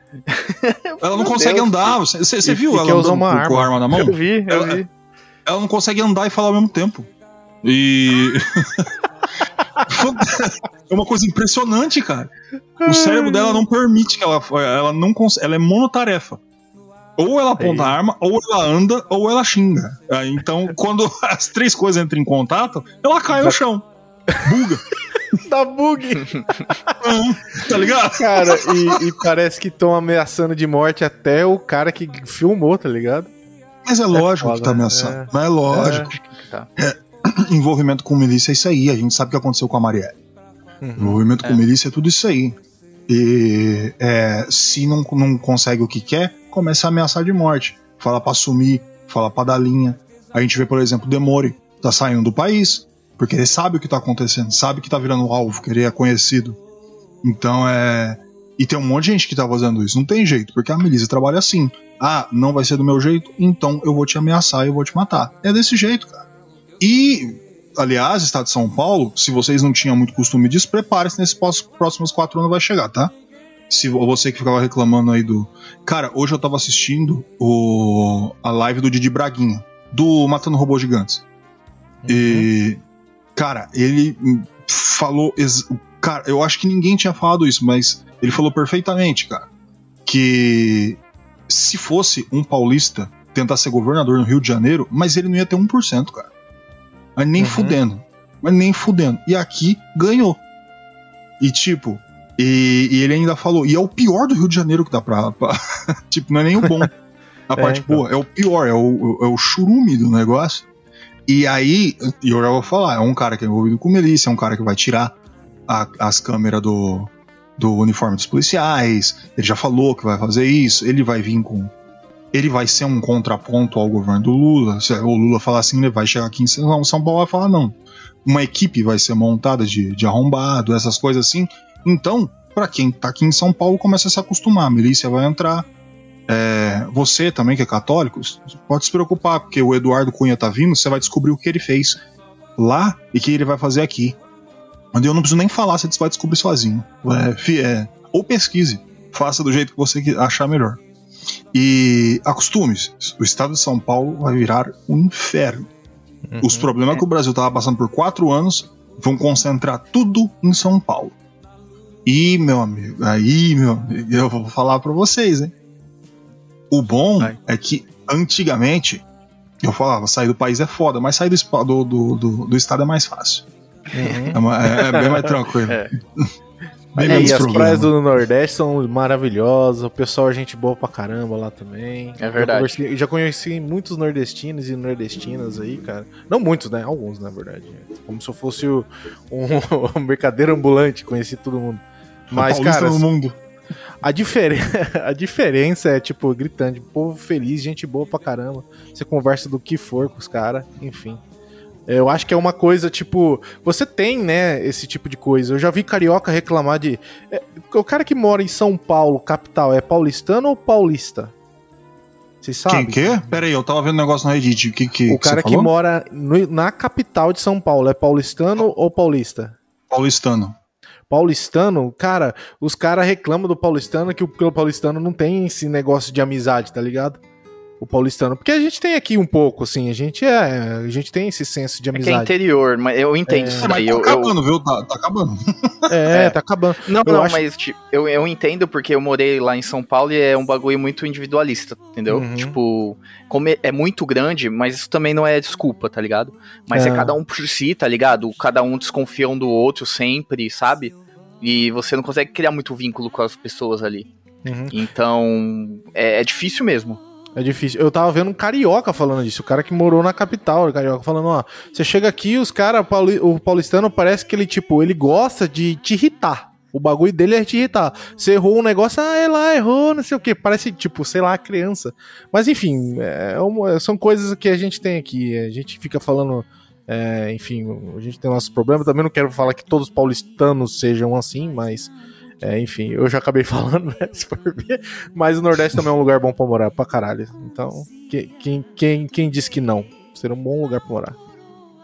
Ela não consegue Deus, andar. Você E- viu e ela andando uma com, com a arma. arma na mão? eu vi, eu Ela- vi. Ela não consegue andar e falar ao mesmo tempo. E. *laughs* é uma coisa impressionante, cara. O cérebro dela não permite que ela. Ela não cons- Ela é monotarefa. Ou ela aponta a arma, ou ela anda, ou ela xinga. Então, quando *laughs* as três coisas entram em contato, ela cai no chão. Buga. *laughs* Dá *laughs* bug! *laughs* Tá ligado? Cara, e, e parece que estão ameaçando de morte até o cara que filmou, tá ligado? Mas é lógico foda, que tá né? ameaçando. É. Mas é lógico. Tá. *clears throat* Envolvimento com milícia é isso aí. A gente sabe o que aconteceu com a Marielle. Uhum. Envolvimento com milícia é tudo isso aí. E é, se não, não consegue o que quer, começa a ameaçar de morte. Fala pra sumir, fala pra dar linha. A gente vê, por exemplo, Demore tá saindo do país, porque ele sabe o que tá acontecendo, sabe que tá virando alvo, que ele é conhecido. Então é. E tem um monte de gente que tá fazendo isso. Não tem jeito, porque a milícia trabalha assim. Ah, não vai ser do meu jeito, então eu vou te ameaçar e eu vou te matar. É desse jeito, cara. E aliás, Estado de São Paulo, se vocês não tinham muito costume disso, prepare-se nesses próximos quatro anos vai chegar, tá? Se vo- você que ficava reclamando aí do. Cara, hoje eu tava assistindo o... a live do Didi Braguinha, do Matando Robôs Gigantes. E. Cara, ele falou. Cara, eu acho que ninguém tinha falado isso, mas ele falou perfeitamente, cara. Que se fosse um paulista tentar ser governador no Rio de Janeiro, mas ele não ia ter 1%, cara. Mas nem Uhum. fudendo. Mas nem fudendo. E aqui ganhou. E tipo, e, e ele ainda falou, e é o pior do Rio de Janeiro que dá pra. pra- *laughs* tipo, não é nem o bom. *laughs* A É, parte então. boa, é o pior, é o, é o churume do negócio. E aí, eu já vou falar, é um cara que é envolvido com milícia, é um cara que vai tirar a- as câmeras do, do uniforme dos policiais. Ele já falou que vai fazer isso, ele vai vir com. Ele vai ser um contraponto ao governo do Lula. Se o Lula falar assim, ele vai chegar aqui em São Paulo vai falar não. Uma equipe vai ser montada de, de arrombado, essas coisas assim. Então, pra quem tá aqui em São Paulo, começa a se acostumar. A milícia vai entrar. É, você também, que é católico, pode se preocupar, porque o Eduardo Cunha tá vindo, você vai descobrir o que ele fez lá e o que ele vai fazer aqui. Mas eu não preciso nem falar, você vai descobrir sozinho. É, é, ou pesquise, faça do jeito que você achar melhor. E acostume-se, o estado de São Paulo vai virar um inferno. Os problemas que o Brasil tava passando por quatro anos vão concentrar tudo em São Paulo. E, meu amigo, aí, meu amigo, eu vou falar pra vocês, hein? O bom Vai. é que antigamente eu falava, sair do país é foda, mas sair do, do, do, do, do estado é mais fácil. É, ma- é- é bem mais tranquilo. É. *laughs* Bem É, e as problema. praias do Nordeste são maravilhosas, o pessoal é gente boa pra caramba lá também. É verdade. Já conheci, já conheci muitos nordestinos e nordestinas aí, cara. Não muitos, né? Alguns, na verdade. Como se eu fosse o- um, *laughs* um mercadeiro ambulante, conheci todo mundo. Mas, Paulista cara, no mundo. A, diferen... *laughs* a diferença é, tipo, gritante, povo feliz, gente boa pra caramba. Você conversa do que for com os caras, enfim. Eu acho que é uma coisa, tipo, você tem, né, esse tipo de coisa. Eu já vi carioca reclamar de. é, o cara que mora em São Paulo, capital, é paulistano ou paulista? Vocês sabem? Quem que? Pera aí, eu tava vendo um negócio no Reddit. O que, que, O que cara que falou? mora no- na capital de São Paulo, é paulistano ou paulista? Paulistano. Paulistano, cara, os caras reclamam do paulistano que o, paulistano não tem esse negócio de amizade, tá ligado? O paulistano. Porque a gente tem aqui um pouco, assim, a gente é. A gente tem esse senso de É que é amizade. interior, mas eu entendo É. isso É, mas daí. tá Eu, eu- acabando, viu? Tá, tá acabando. É, *laughs* É. tá acabando. Não, Eu não, acho- mas tipo, eu, eu entendo porque eu morei lá em São Paulo e é um bagulho muito individualista, entendeu? Uhum. Tipo, como é, é muito grande, mas isso também não é desculpa, tá ligado? Mas é. É. cada um por si, tá ligado? Cada um desconfia um do outro sempre, sabe? E você não consegue criar muito vínculo com as pessoas ali. Uhum. Então, é, é difícil mesmo. É difícil. Eu tava vendo um carioca falando disso, o cara que morou na capital, o carioca falando, ó, você chega aqui, os caras, o paulistano parece que ele, tipo, ele gosta de te irritar. O bagulho dele é te irritar. Você errou um negócio, ah, é lá, errou, não sei o quê. Parece, tipo, sei lá, criança. Mas, enfim, é uma- são coisas que a gente tem aqui. A gente fica falando, é, enfim, a gente tem nossos problemas. Também não quero falar que todos os paulistanos sejam assim, mas, é, enfim, eu já acabei *laughs* falando, né, se for ver. Mas o Nordeste também é um lugar bom pra morar, pra caralho. Então, que- quem, quem, quem disse que não? Seria um bom lugar pra morar.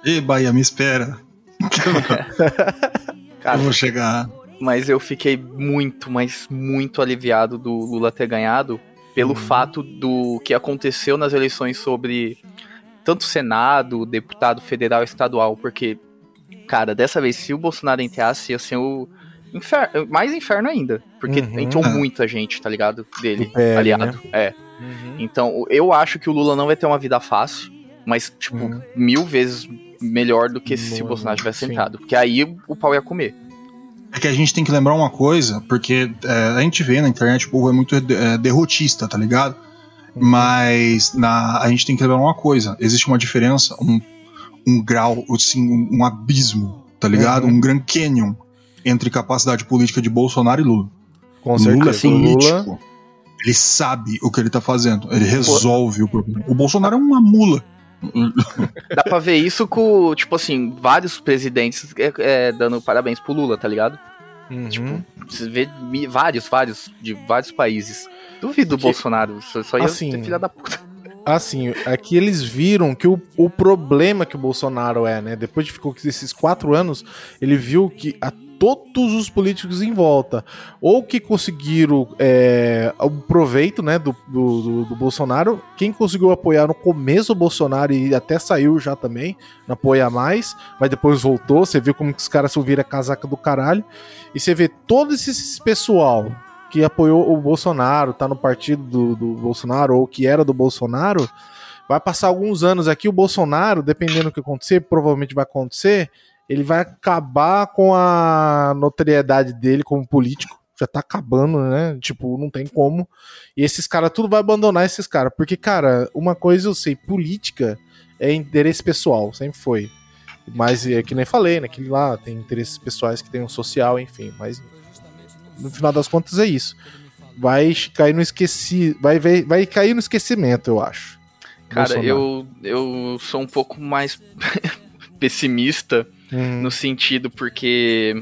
Ê, Bahia, me espera. *laughs* Cara, eu vou chegar. mas eu fiquei muito, mas muito aliviado do Lula ter ganhado pelo fato do que aconteceu nas eleições sobre tanto Senado, deputado federal e estadual, porque, cara, dessa vez, se o Bolsonaro entrasse, ia ser o inferno, mais inferno ainda, porque Uhum. entrou É. muita gente, tá ligado? Dele, PL, aliado. né? É. Então, eu acho que o Lula não vai ter uma vida fácil, mas, tipo, Uhum. mil vezes melhor do que se o Bolsonaro tivesse sim. entrado. Porque aí o pau ia comer. É que a gente tem que lembrar uma coisa, porque é, a gente vê na internet o povo é muito é, derrotista, tá ligado? Mas na, a gente tem que lembrar uma coisa: existe uma diferença, um, um grau, assim, um, um abismo, tá ligado? Uhum. Um Grand Canyon entre capacidade política de Bolsonaro e Lula. Com Lula é político. Lula, Ele sabe o que ele tá fazendo. Ele resolve o problema. O Bolsonaro é uma mula. *laughs* Dá pra ver isso com, tipo assim, vários presidentes é, é, dando parabéns pro Lula, tá ligado? Uhum. Tipo, você vê vários, vários, de vários países. Duvido o Que- Bolsonaro, só, só ia Assim, ter filha da puta. Assim, aqui eles viram que o, o problema que o Bolsonaro é, né? Depois de ficou com esses quatro anos, ele viu que a todos os políticos em volta, ou que conseguiram é, o proveito, né, do, do, do- Bolsonaro, quem conseguiu apoiar no começo o Bolsonaro e até saiu já também, não apoia mais, mas depois voltou, você viu como que os caras viram a casaca do caralho, e você vê todo esse pessoal que apoiou o Bolsonaro, tá no partido do, do Bolsonaro, ou que era do Bolsonaro, vai passar alguns anos aqui, o Bolsonaro, dependendo do que acontecer, provavelmente vai acontecer, ele vai acabar com a notoriedade dele como político. Já tá acabando, né? Tipo, não tem como. E esses caras, tudo vai abandonar esses caras. Porque, cara, uma coisa eu sei, política é interesse pessoal, sempre foi. Mas é que nem falei, né? Que lá tem interesses pessoais que tem um social, enfim. Mas no final das contas é isso. Vai cair no esqueci, vai, vai, vai cair no esquecimento, eu acho. Cara, Bolsonaro. eu, eu sou um pouco mais *laughs* pessimista Hum, no sentido porque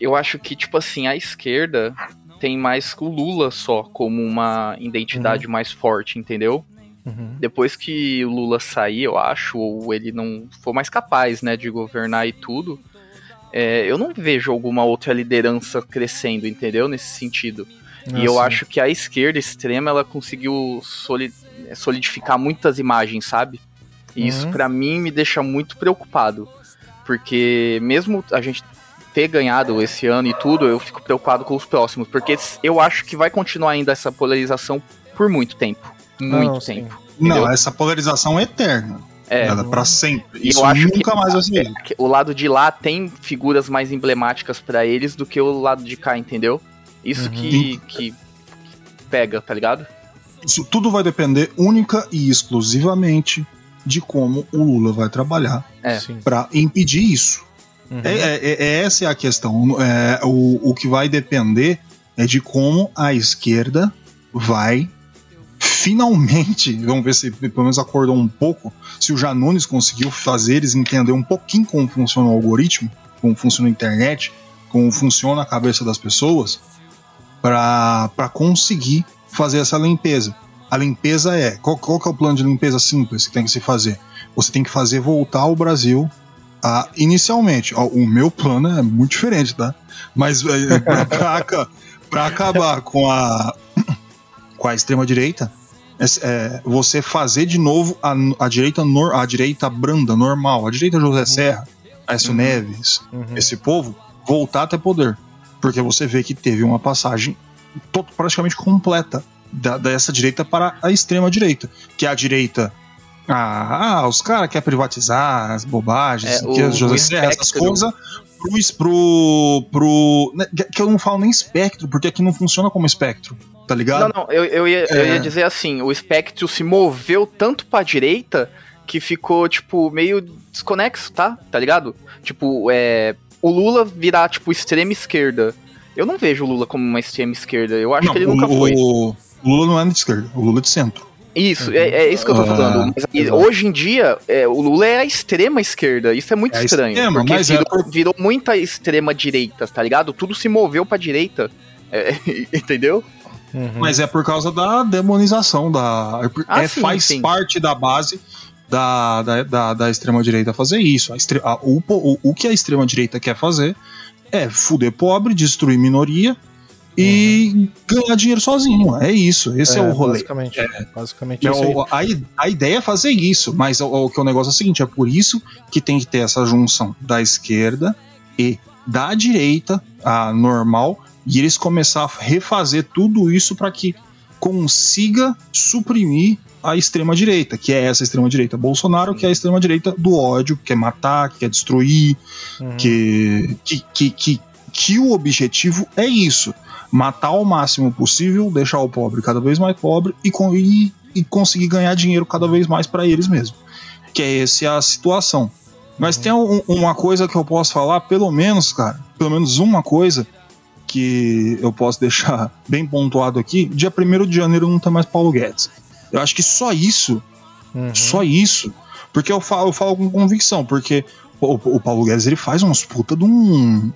eu acho que, tipo assim, a esquerda tem mais o Lula só como uma identidade mais forte, entendeu? uhum. Depois que o Lula sair, eu acho, ou ele não for mais capaz, né, de governar e tudo, é, eu não vejo alguma outra liderança crescendo, entendeu? Nesse sentido. E eu Ah, sim. acho que a esquerda extrema ela conseguiu soli- solidificar muitas imagens, sabe? E isso Uhum. pra mim me deixa muito preocupado, porque mesmo a gente ter ganhado esse ano e tudo, eu fico preocupado com os próximos, porque eu acho que vai continuar ainda essa polarização por muito tempo, muito não, tempo. Não, Entendeu? essa polarização é eterna. É, é pra sempre. E Isso eu acho nunca que- mais vai ser. que o lado de lá tem figuras mais emblemáticas pra eles do que o lado de cá, entendeu? Isso Uhum. que, que pega, tá ligado? Isso tudo vai depender única e exclusivamente de como o Lula vai trabalhar É. Pra impedir isso. Uhum. É, é- é- essa é a questão. É, o, o que vai depender é de como a esquerda vai finalmente, vamos ver se pelo menos acordou um pouco, se o Janones conseguiu fazer eles entender um pouquinho como funciona o algoritmo, como funciona a internet, como funciona a cabeça das pessoas, para conseguir fazer essa limpeza. A limpeza é, qual, qual que é o plano de limpeza simples que tem que se fazer? Você tem que fazer voltar o Brasil a, inicialmente, ó, o meu plano é muito diferente, tá? Mas é, *laughs* pra acabar com a, com a extrema direita, é, é, você fazer de novo a, a direita nor, a direita branda, normal, a direita José Serra, Aécio Neves, Uhum. esse povo, voltar até poder. Porque você vê que teve uma passagem praticamente completa da- dessa direita para a extrema direita, que é a direita. Ah, ah, os caras querem privatizar as bobagens, É, que o- José o Serra, essas coisas. Pro, pro, pro. né, Que eu não falo nem espectro, porque aqui não funciona como espectro, tá ligado? Não, não, eu, eu, ia, eu É. ia dizer assim, o espectro se moveu tanto pra direita que ficou, tipo, meio desconexo, tá? Tá ligado? Tipo, é, o Lula virar, tipo, extrema esquerda. Eu não vejo o Lula como uma extrema esquerda, eu acho Não, que ele o, nunca foi. o- o Lula não é de esquerda, o Lula é de centro. Isso, é, é isso que eu tô Ah, falando. Hoje em dia, é, o Lula é a extrema esquerda. Isso é muito É estranho. extrema, porque mas é virou, virou muita extrema direita, tá ligado? Tudo se moveu pra direita. *laughs* É, entendeu? Uhum. Mas é por causa da demonização da. é Ah, é, sim, faz sim. parte da base da, da, da, da extrema-direita fazer isso. A extre- a- o, o, o que a extrema-direita quer fazer é fuder pobre, destruir minoria e ganhar dinheiro sozinho. É isso. Esse é, o rolê. Basicamente, basicamente É, isso aí. o- a, a ideia é fazer isso, mas o, o, que o negócio é o seguinte: é por isso que tem que ter essa junção da esquerda e da direita, a normal, e eles começar a refazer tudo isso para que consiga suprimir a extrema direita, que é essa extrema direita Bolsonaro, que é a extrema direita do ódio, que quer matar, que quer destruir, Uhum. que, que, que, que, que o objetivo é isso: matar ao máximo possível, deixar o pobre cada vez mais pobre e, e, e conseguir ganhar dinheiro cada vez mais para eles mesmos. Que é essa a situação. Mas tem um- uma coisa que eu posso falar, pelo menos, cara, pelo menos uma coisa que eu posso deixar *laughs* bem pontuado aqui: dia 1 de janeiro não tem mais Paulo Guedes. Eu acho que só isso Uhum. só isso. Porque eu falo, eu falo com convicção, porque o, o Paulo Guedes ele faz uns puta de um.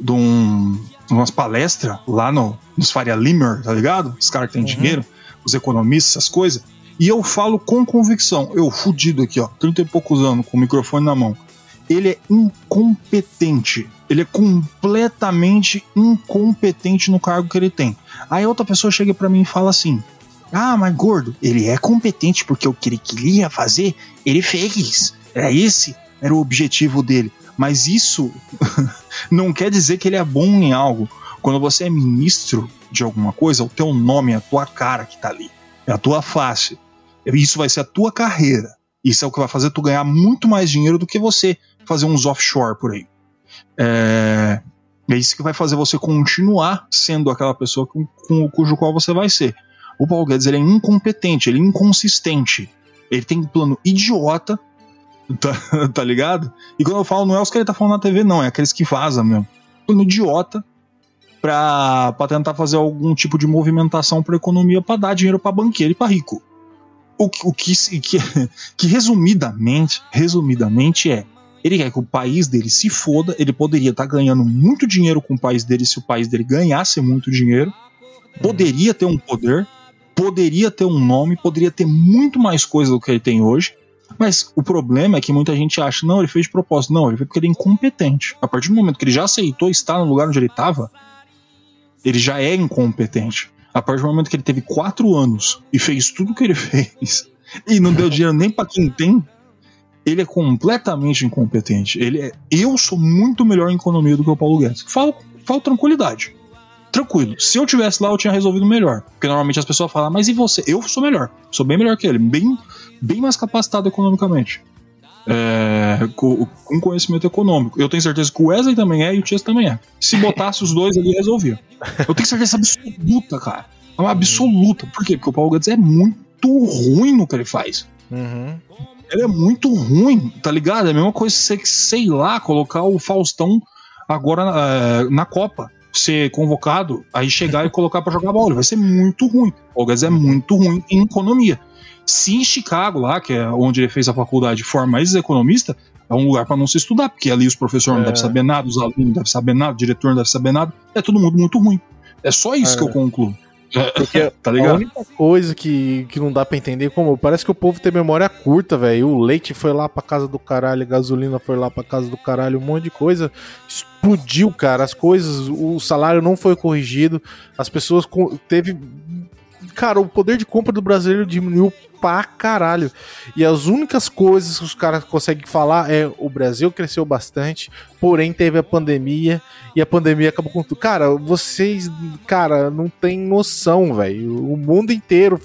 de um. umas palestras lá no, nos Faria Limer, tá ligado? Os caras que têm Uhum. dinheiro, os economistas, essas coisas. E eu falo com convicção, eu fudido aqui, ó, 30 e poucos anos, com o microfone na mão. Ele é incompetente. Ele é completamente incompetente no cargo que ele tem. Aí outra pessoa chega pra mim e fala assim: ah, mas gordo, ele é competente porque o que ele queria fazer, ele fez. Era esse, era o objetivo dele. Mas isso *laughs* não quer dizer que ele é bom em algo. Quando você é ministro de alguma coisa, o teu nome é a tua cara que tá ali. É a tua face. Isso vai ser a tua carreira. Isso é o que vai fazer tu ganhar muito mais dinheiro do que você fazer uns offshore por aí. É, é isso que vai fazer você continuar sendo aquela pessoa com, com, cujo qual você vai ser. O Paulo Guedes ele é incompetente, ele é inconsistente. Ele tem um plano idiota, *laughs* tá, tá ligado? E quando eu falo, não é os que ele tá falando na TV, não, é aqueles que vazam mesmo. Plano idiota pra, pra tentar fazer algum tipo de movimentação pra economia pra dar dinheiro pra banqueiro e pra rico. O, o que, que, *laughs* que resumidamente, resumidamente é ele quer que o país dele se foda, ele poderia estar ganhando muito dinheiro com o país dele se o país dele ganhasse muito dinheiro, poderia ter um poder, poderia ter um nome, poderia ter muito mais coisa do que ele tem hoje. Mas o problema é que muita gente acha, não, ele fez de propósito. Não, ele fez porque ele é incompetente. A partir do momento que ele já aceitou estar no lugar onde ele estava, Ele já é incompetente. A partir do momento que ele teve quatro anos e fez tudo o que ele *laughs* fez e não deu dinheiro nem pra quem tem, ele é completamente incompetente. Ele é, eu sou muito melhor em economia do que o Paulo Guedes. Falo, falo tranquilidade. Tranquilo. Se eu tivesse lá, eu tinha resolvido melhor. Porque normalmente as pessoas falam, mas e você? Eu sou melhor. Sou bem melhor que ele. Bem, bem mais capacitado economicamente. É, com, com conhecimento econômico. Eu tenho certeza que o Wesley também é e o Chess também é. Se botasse os dois ali, resolvia. Eu tenho certeza absoluta, cara. É uma absoluta. Por quê? Porque o Paulo Guedes é muito ruim no que ele faz. Uhum. Ele é muito ruim, tá ligado? É a mesma coisa que você, sei lá, colocar o Faustão agora na Copa. Ser convocado, aí chegar e colocar pra jogar bola. Vai ser muito ruim. O Guedes é muito ruim em economia. Se em Chicago, lá, que é onde ele fez a faculdade, for mais economista, é um lugar pra não se estudar, porque ali os professores não É. devem saber nada, os alunos não devem saber nada, o diretor não deve saber nada. É todo mundo muito ruim. É só isso É. que eu concluo. Porque *laughs* Tá a ligado? única coisa que, que não dá pra entender como parece que o povo tem memória curta, velho. O leite foi lá pra casa do caralho, a gasolina foi lá pra casa do caralho, um monte de coisa explodiu, cara. As coisas, o salário não foi corrigido, as pessoas teve cara, o poder de compra do brasileiro diminuiu pra caralho. E as únicas coisas que os caras conseguem falar é o Brasil cresceu bastante, porém teve a pandemia e a pandemia acabou com tudo. Cara, vocês, cara, não tem noção, velho. O mundo inteiro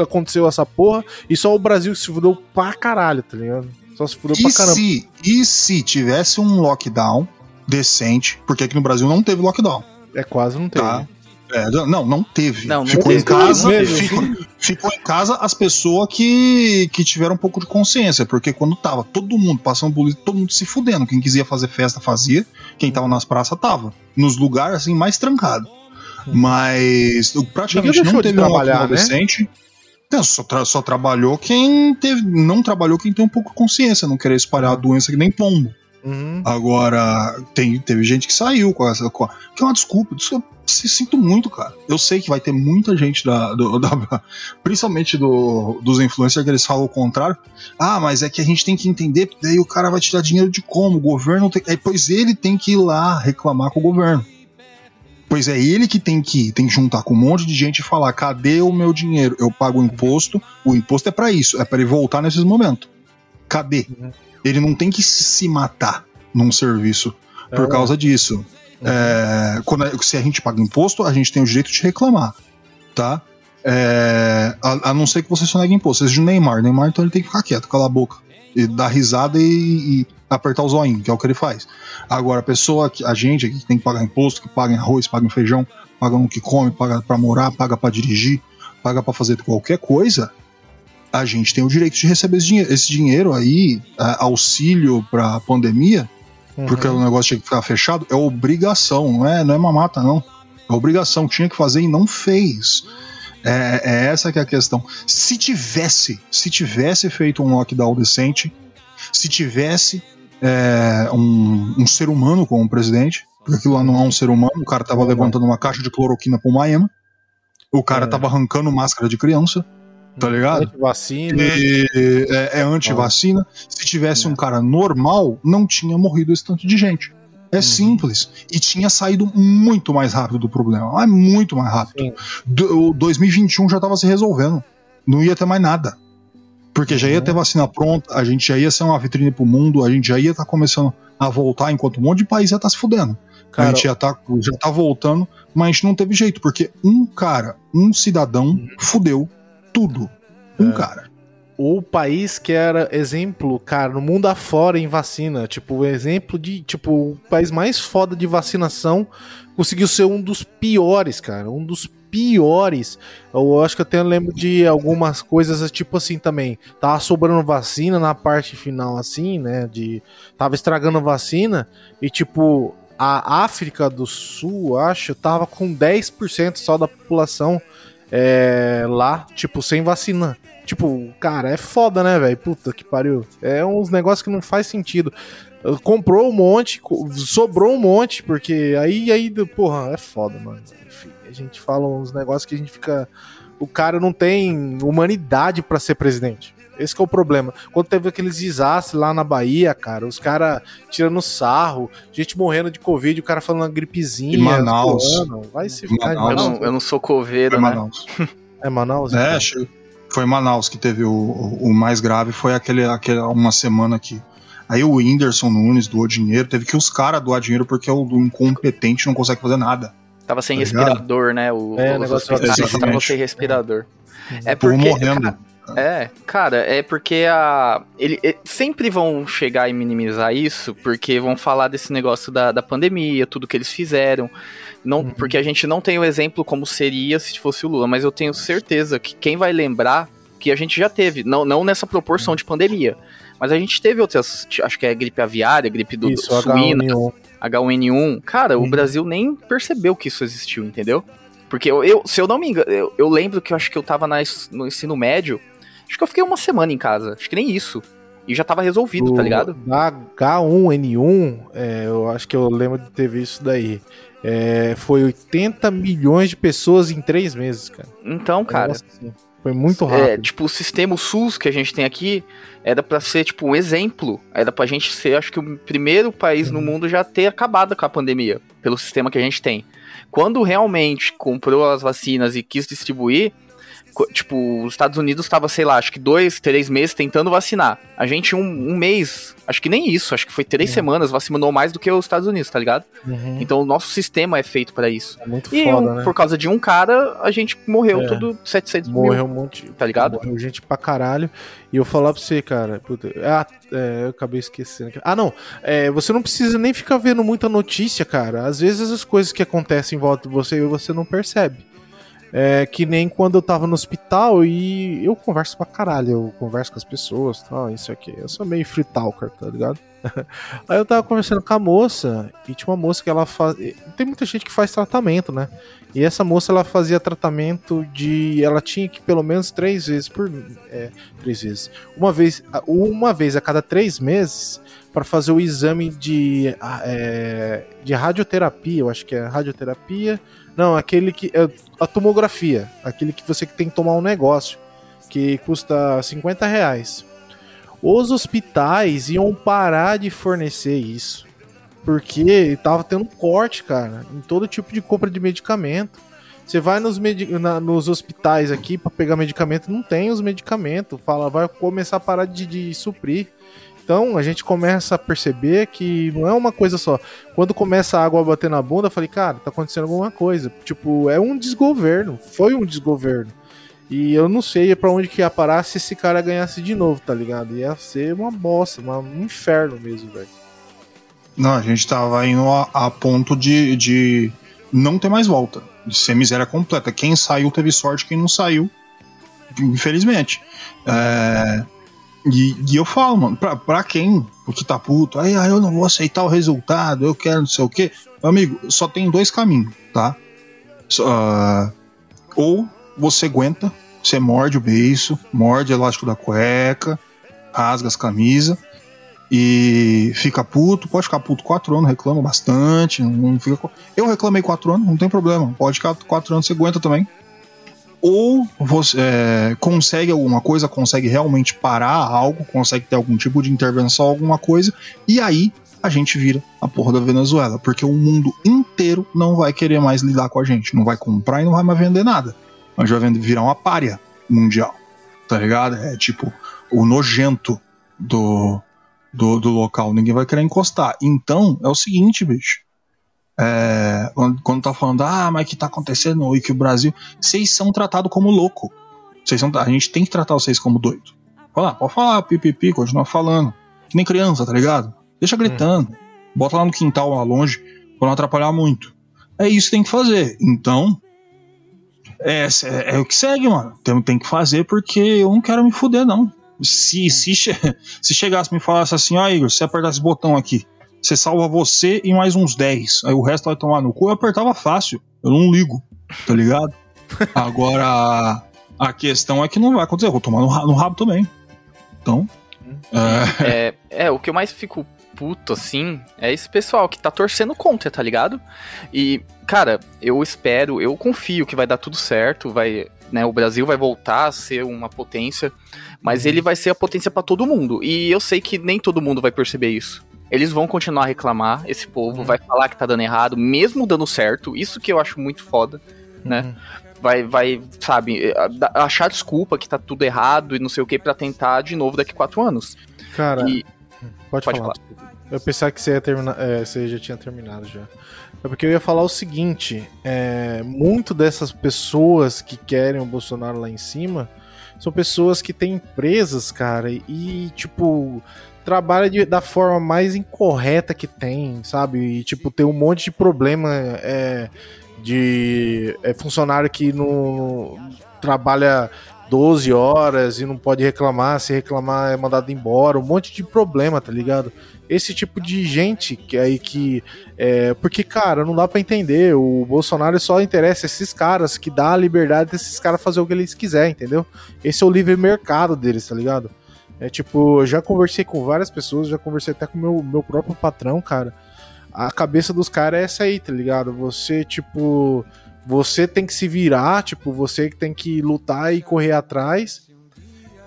aconteceu essa porra e só o Brasil se fudeu pra caralho, tá ligado? Só se fudeu E pra caramba. se, e se tivesse um lockdown decente, porque aqui no Brasil não teve lockdown, É quase não teve. tá? É, não, não teve. Não, não ficou teve. em casa, ficou, ficou em casa as pessoas que, que tiveram um pouco de consciência, porque quando tava todo mundo passando por todo mundo se fudendo, quem quisia fazer festa fazia, quem tava nas praças tava, nos lugares assim mais trancado. Mas praticamente não teve um trabalhar, né? decente. Não, só, tra- só trabalhou quem teve, não trabalhou quem tem um pouco de consciência, não querer espalhar a doença que nem pombo. Uhum. Agora, tem, teve gente que saiu com essa. Com a- que é uma desculpa. desculpa se sinto muito, cara. Eu sei que vai ter muita gente da. do- da- principalmente do, dos influencers que eles falam o contrário. Ah, mas é que a gente tem que entender, porque daí o cara vai tirar dinheiro de como? O governo tem. É, pois ele tem que ir lá reclamar com o governo. Pois é ele que tem que ir, tem que juntar com um monte de gente e falar: cadê o meu dinheiro? Eu pago o imposto, o imposto é pra isso, é pra ele voltar nesses momentos. Cadê? Ele não tem que se matar num serviço por É. causa disso. É, quando se a gente paga imposto, a gente tem o direito de reclamar, tá? É, a, a não ser que você só negue imposto. Seja o Neymar. Neymar, então ele tem que ficar quieto, calar a boca. E dar risada e, e apertar o zoinho, que é o que ele faz. Agora, a pessoa, a gente aqui que tem que pagar imposto, que paga em arroz, paga em feijão, paga no que come, paga pra morar, paga pra dirigir, paga pra fazer qualquer coisa, a gente tem o direito de receber esse dinheiro, esse dinheiro aí, auxílio pra pandemia, Uhum. porque o negócio tinha que ficar fechado, é obrigação, não é, não é mamata, não. É obrigação, tinha que fazer e não fez. É, é essa que é a questão. Se tivesse, se tivesse feito um lockdown decente, se tivesse é, um, um ser humano como presidente, porque aquilo lá não é um ser humano, o cara tava levantando uma caixa de cloroquina pro Miami, o cara É. tava arrancando máscara de criança, tá ligado? Vacina. E é, é anti-vacina. Se tivesse É. um cara normal, não tinha morrido esse tanto de gente. É simples. E tinha saído muito mais rápido do problema. Mas muito mais rápido. Do, o 2021 já tava se resolvendo. Não ia ter mais nada. Porque já ia ter vacina pronta, a gente já ia ser uma vitrine pro mundo, a gente já ia estar começando a voltar, enquanto um monte de país ia estar se fudendo. Cara, a gente já tá, já tá voltando, mas a gente não teve jeito, porque um cara, um cidadão, fudeu tudo. Um É. cara. o país que era exemplo, cara, no mundo afora em vacina, tipo, exemplo de, tipo, o país mais foda de vacinação conseguiu ser um dos piores, cara, um dos piores. Eu acho que até lembro de algumas coisas tipo assim também. Tava sobrando vacina na parte final assim, né, de tava estragando vacina e tipo a África do Sul, acho, tava com 10% só da população é, lá, tipo, sem vacina. Tipo, cara, é foda, né, velho? Puta que pariu. É uns negócios que não faz sentido. Comprou um monte, sobrou um monte, porque aí, aí, porra, é foda, mano. Enfim, a gente fala uns negócios que a gente fica. O cara não tem humanidade pra ser presidente. Esse que é o problema. Quando teve aqueles desastres lá na Bahia, cara, os caras tirando sarro, gente morrendo de Covid, o cara falando uma gripezinha. Em Manaus. zoando. Vai se Em ficar. Manaus. Eu não, eu não sou coveiro, né? Manaus. É Manaus? É, então? foi Manaus que teve o, o, o mais grave, foi aquele, aquele uma semana que. Aí o Whindersson Nunes doou dinheiro, teve que os caras doar dinheiro porque o do incompetente não consegue fazer nada. Tava sem Tá ligado? respirador, né? O, É, os negócio estavam sem respirador. É O povo porque, morrendo. É, cara, é porque a. Ele, ele- sempre vão chegar e minimizar isso, porque vão falar desse negócio da, da pandemia, tudo que eles fizeram. Não, Uhum. Porque a gente não tem o exemplo como seria se fosse o Lula, mas eu tenho certeza que quem vai lembrar que a gente já teve, não, não nessa proporção de pandemia. Mas a gente teve outras, acho que é gripe aviária, gripe do, Isso, do suína, H1N1. H1N1. Cara, o Uhum. Brasil nem percebeu que isso existiu, entendeu? Porque eu, eu- se eu não me engano, eu, eu lembro que eu acho que eu tava na no ensino médio, acho que eu fiquei uma semana em casa, acho que nem isso. E já tava resolvido, Do- tá ligado? Da H1N1, é, eu acho que eu lembro de ter visto isso daí. É, foi 80 milhões de pessoas em três meses, cara. Então, cara, Nossa, foi muito é, rápido. tipo, o sistema SUS que a gente tem aqui era pra ser, tipo, um exemplo. Era pra gente ser, acho que, o primeiro país Uhum. no mundo já ter acabado com a pandemia, pelo sistema que a gente tem. Quando realmente comprou as vacinas e quis distribuir, tipo, os Estados Unidos estava, sei lá, acho que dois, três meses tentando vacinar. A gente, um, um mês, acho que nem isso, acho que foi três Uhum. semanas, vacinou mais do que os Estados Unidos, tá ligado? Uhum, Então o nosso sistema é feito pra isso. é muito E foda, um- né? por causa de um cara, a gente morreu É. tudo 700 Morreu mil, um monte. tá ligado? Morreu gente pra caralho. E eu falar pra você, cara. puta, ah, é, eu acabei esquecendo. Ah, não. é, você não precisa nem ficar vendo muita notícia, cara. Às vezes as coisas que acontecem em volta de você você não percebe. É que nem quando eu tava no hospital e eu converso pra caralho. Eu converso com as pessoas tal, isso aqui. Eu sou meio free talker, tá ligado? *laughs* Aí eu tava conversando com a moça e tinha uma moça que ela faz. Tem muita gente que faz tratamento, né? E essa moça ela fazia tratamento de. Ela tinha que pelo menos três vezes por. É, três vezes. Uma vez, uma vez a cada três meses para fazer o exame de, é, de radioterapia. Eu acho que é radioterapia. Não, aquele que. É, a tomografia. Aquele que você tem que tomar um negócio. Que custa 50 reais. Os hospitais iam parar de fornecer isso. Porque tava tendo corte, cara, em todo tipo de compra de medicamento. Você vai nos, medi- na- nos hospitais aqui pra pegar medicamento, não tem os medicamentos. Fala, vai começar a parar de, de suprir. Então a gente começa a perceber que não é uma coisa só. Quando começa a água a bater na bunda, eu falei, cara, tá acontecendo alguma coisa. Tipo, é um desgoverno. Foi um desgoverno. E eu não sei pra onde que ia parar se esse cara ganhasse de novo, tá ligado? Ia ser uma bosta, um inferno mesmo, velho. Não, a gente tava indo a, a ponto de, de não ter mais volta. De ser miséria completa. Quem saiu teve sorte, quem não saiu, infelizmente. É, e, e eu falo, mano, pra, pra quem o que tá puto, aí eu não vou aceitar o resultado, eu quero não sei o quê. Amigo, só tem dois caminhos, tá? Ah, ou você aguenta, você morde o beiço, morde o elástico da cueca, rasga as camisas e fica puto, pode ficar puto quatro anos, reclama bastante, não fica. Eu reclamei quatro anos, não tem problema, pode ficar quatro anos, você aguenta também. Ou você é, consegue alguma coisa, consegue realmente parar algo, consegue ter algum tipo de intervenção, alguma coisa, e aí a gente vira a porra da Venezuela, porque o mundo inteiro não vai querer mais lidar com a gente, não vai comprar e não vai mais vender nada. A gente vai virar uma párea mundial, tá ligado? É tipo o nojento do, do, do local, ninguém vai querer encostar. Então, é o seguinte, bicho. É, quando, tá falando, ah, mas que tá acontecendo e que o Brasil. Vocês são tratados como louco. Vocês são, a gente tem que tratar vocês como doido. Fala, pode falar, pipipi, continua falando. Que nem criança, tá ligado? Deixa gritando. Bota lá no quintal, lá longe, pra não atrapalhar muito. É isso que tem que fazer. Então, é, é, é o que segue, mano. Tem, tem que fazer porque eu não quero me fuder, não. Se, se, che- *laughs* se chegasse e me falasse assim, ó, Igor, se você apertar esse botão aqui, você salva você e mais uns 10. Aí o resto vai tomar no cu, eu apertava fácil. Eu não ligo, tá ligado? *laughs* Agora, a, questão é que não vai acontecer. Eu vou tomar no, ra- no rabo também. Então, é, É, é, o que eu mais fico puto, assim, é esse pessoal que tá torcendo contra, tá ligado? E, cara, eu espero, eu confio que vai dar tudo certo, vai. né? O Brasil vai voltar a ser uma potência, mas ele vai ser a potência pra todo mundo. E eu sei que nem todo mundo vai perceber isso. Eles vão continuar a reclamar, esse povo Uhum. vai falar que tá dando errado, mesmo dando certo. Isso que eu acho muito foda, né? Uhum. Vai, vai, sabe, achar desculpa que tá tudo errado e não sei o que pra tentar de novo daqui quatro anos. Cara, E pode, pode falar. Eu pensava que você ia terminar. É, você já tinha terminado já. É porque eu ia falar o seguinte: é, muito dessas pessoas que querem o Bolsonaro lá em cima são pessoas que têm empresas, cara, e, tipo, trabalham de- da forma mais incorreta que tem, sabe? E, tipo, tem um monte de problema é, de é, funcionário que não trabalha 12 horas e não pode reclamar, se reclamar é mandado embora, um monte de problema, tá ligado? Esse tipo de gente que aí que. É, porque, cara, não dá pra entender. O Bolsonaro só interessa esses caras que dá a liberdade desses caras fazer o que eles quiserem, entendeu? Esse é o livre mercado deles, tá ligado? É tipo, já conversei com várias pessoas, já conversei até com meu, meu próprio patrão, cara. A cabeça dos caras é essa aí, tá ligado? Você, tipo. Você tem que se virar, tipo, você que tem que lutar e correr atrás.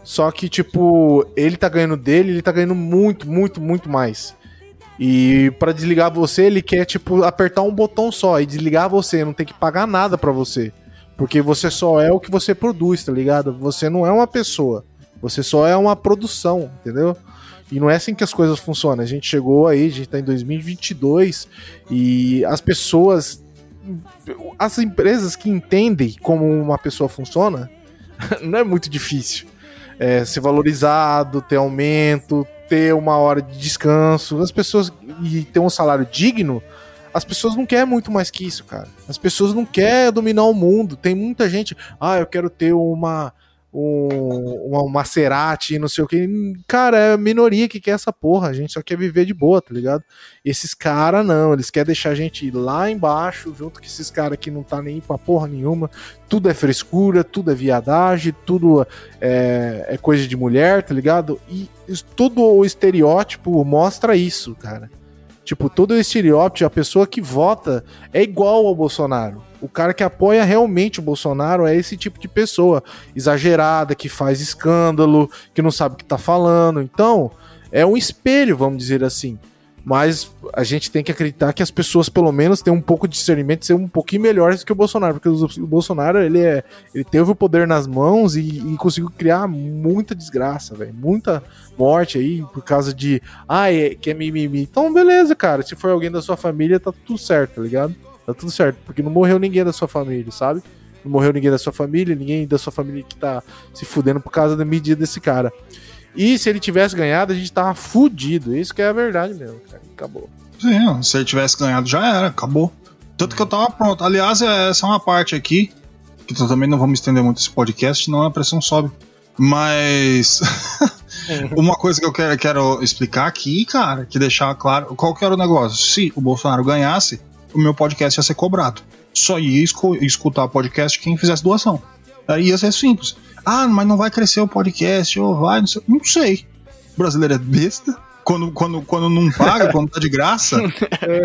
Só que, tipo, ele tá ganhando dele, ele tá ganhando muito, muito, muito mais. E pra desligar você, ele quer, tipo, apertar um botão só e desligar você, não tem que pagar nada pra você. Porque você só é o que você produz, tá ligado? Você não é uma pessoa. Você só é uma produção, entendeu? E não é assim que as coisas funcionam. A gente chegou aí, a gente tá em 2022 e as pessoas. As empresas que entendem como uma pessoa funciona, *laughs* não é muito difícil. É, ser valorizado, ter aumento, ter uma hora de descanso, as pessoas e ter um salário digno, as pessoas não querem muito mais que isso, cara. As pessoas não querem dominar o mundo. Tem muita gente, ah, eu quero ter uma um, uma Maserati, não sei o que. Cara, é a minoria que quer essa porra. A gente só quer viver de boa, tá ligado? Esses caras não, eles querem deixar a gente lá embaixo, junto com esses caras que não tá nem pra porra nenhuma. Tudo é frescura, tudo é viadagem, tudo é, é coisa de mulher, tá ligado? E todo o estereótipo mostra isso, cara. Tipo, todo o estereótipo, a pessoa que vota é igual ao Bolsonaro. O cara que apoia realmente o Bolsonaro é esse tipo de pessoa exagerada, que faz escândalo, que não sabe o que tá falando. Então, é um espelho, vamos dizer assim. Mas a gente tem que acreditar que as pessoas, pelo menos, têm um pouco de discernimento, ser um pouquinho melhores que o Bolsonaro, porque o Bolsonaro ele é, ele teve o poder nas mãos e, e conseguiu criar muita desgraça, velho, muita morte aí por causa de, ah, é, que é mimimi. Então, beleza, cara. Se for alguém da sua família, tá tudo certo, tá ligado? Tá tudo certo, porque não morreu ninguém da sua família, sabe? Não morreu ninguém da sua família, ninguém da sua família que tá se fudendo por causa da medida desse cara. E se ele tivesse ganhado, a gente tava fudido. Isso que é a verdade mesmo, cara. Acabou. Sim, se ele tivesse ganhado já era, acabou. Tanto que eu tava pronto. Aliás, é- essa é uma parte aqui, que também não vamos estender muito esse podcast, senão a pressão sobe. Mas *laughs* uma coisa que eu quero, quero explicar aqui, cara, que deixar claro, qual que era o negócio? Se o Bolsonaro ganhasse, o meu podcast ia ser cobrado. Só ia escutar podcast quem fizesse doação. Aí ia ser simples. Ah, mas não vai crescer o podcast, ou vai, não sei. Não sei. O brasileiro é besta. Quando, quando, quando não paga, *laughs* quando tá de graça,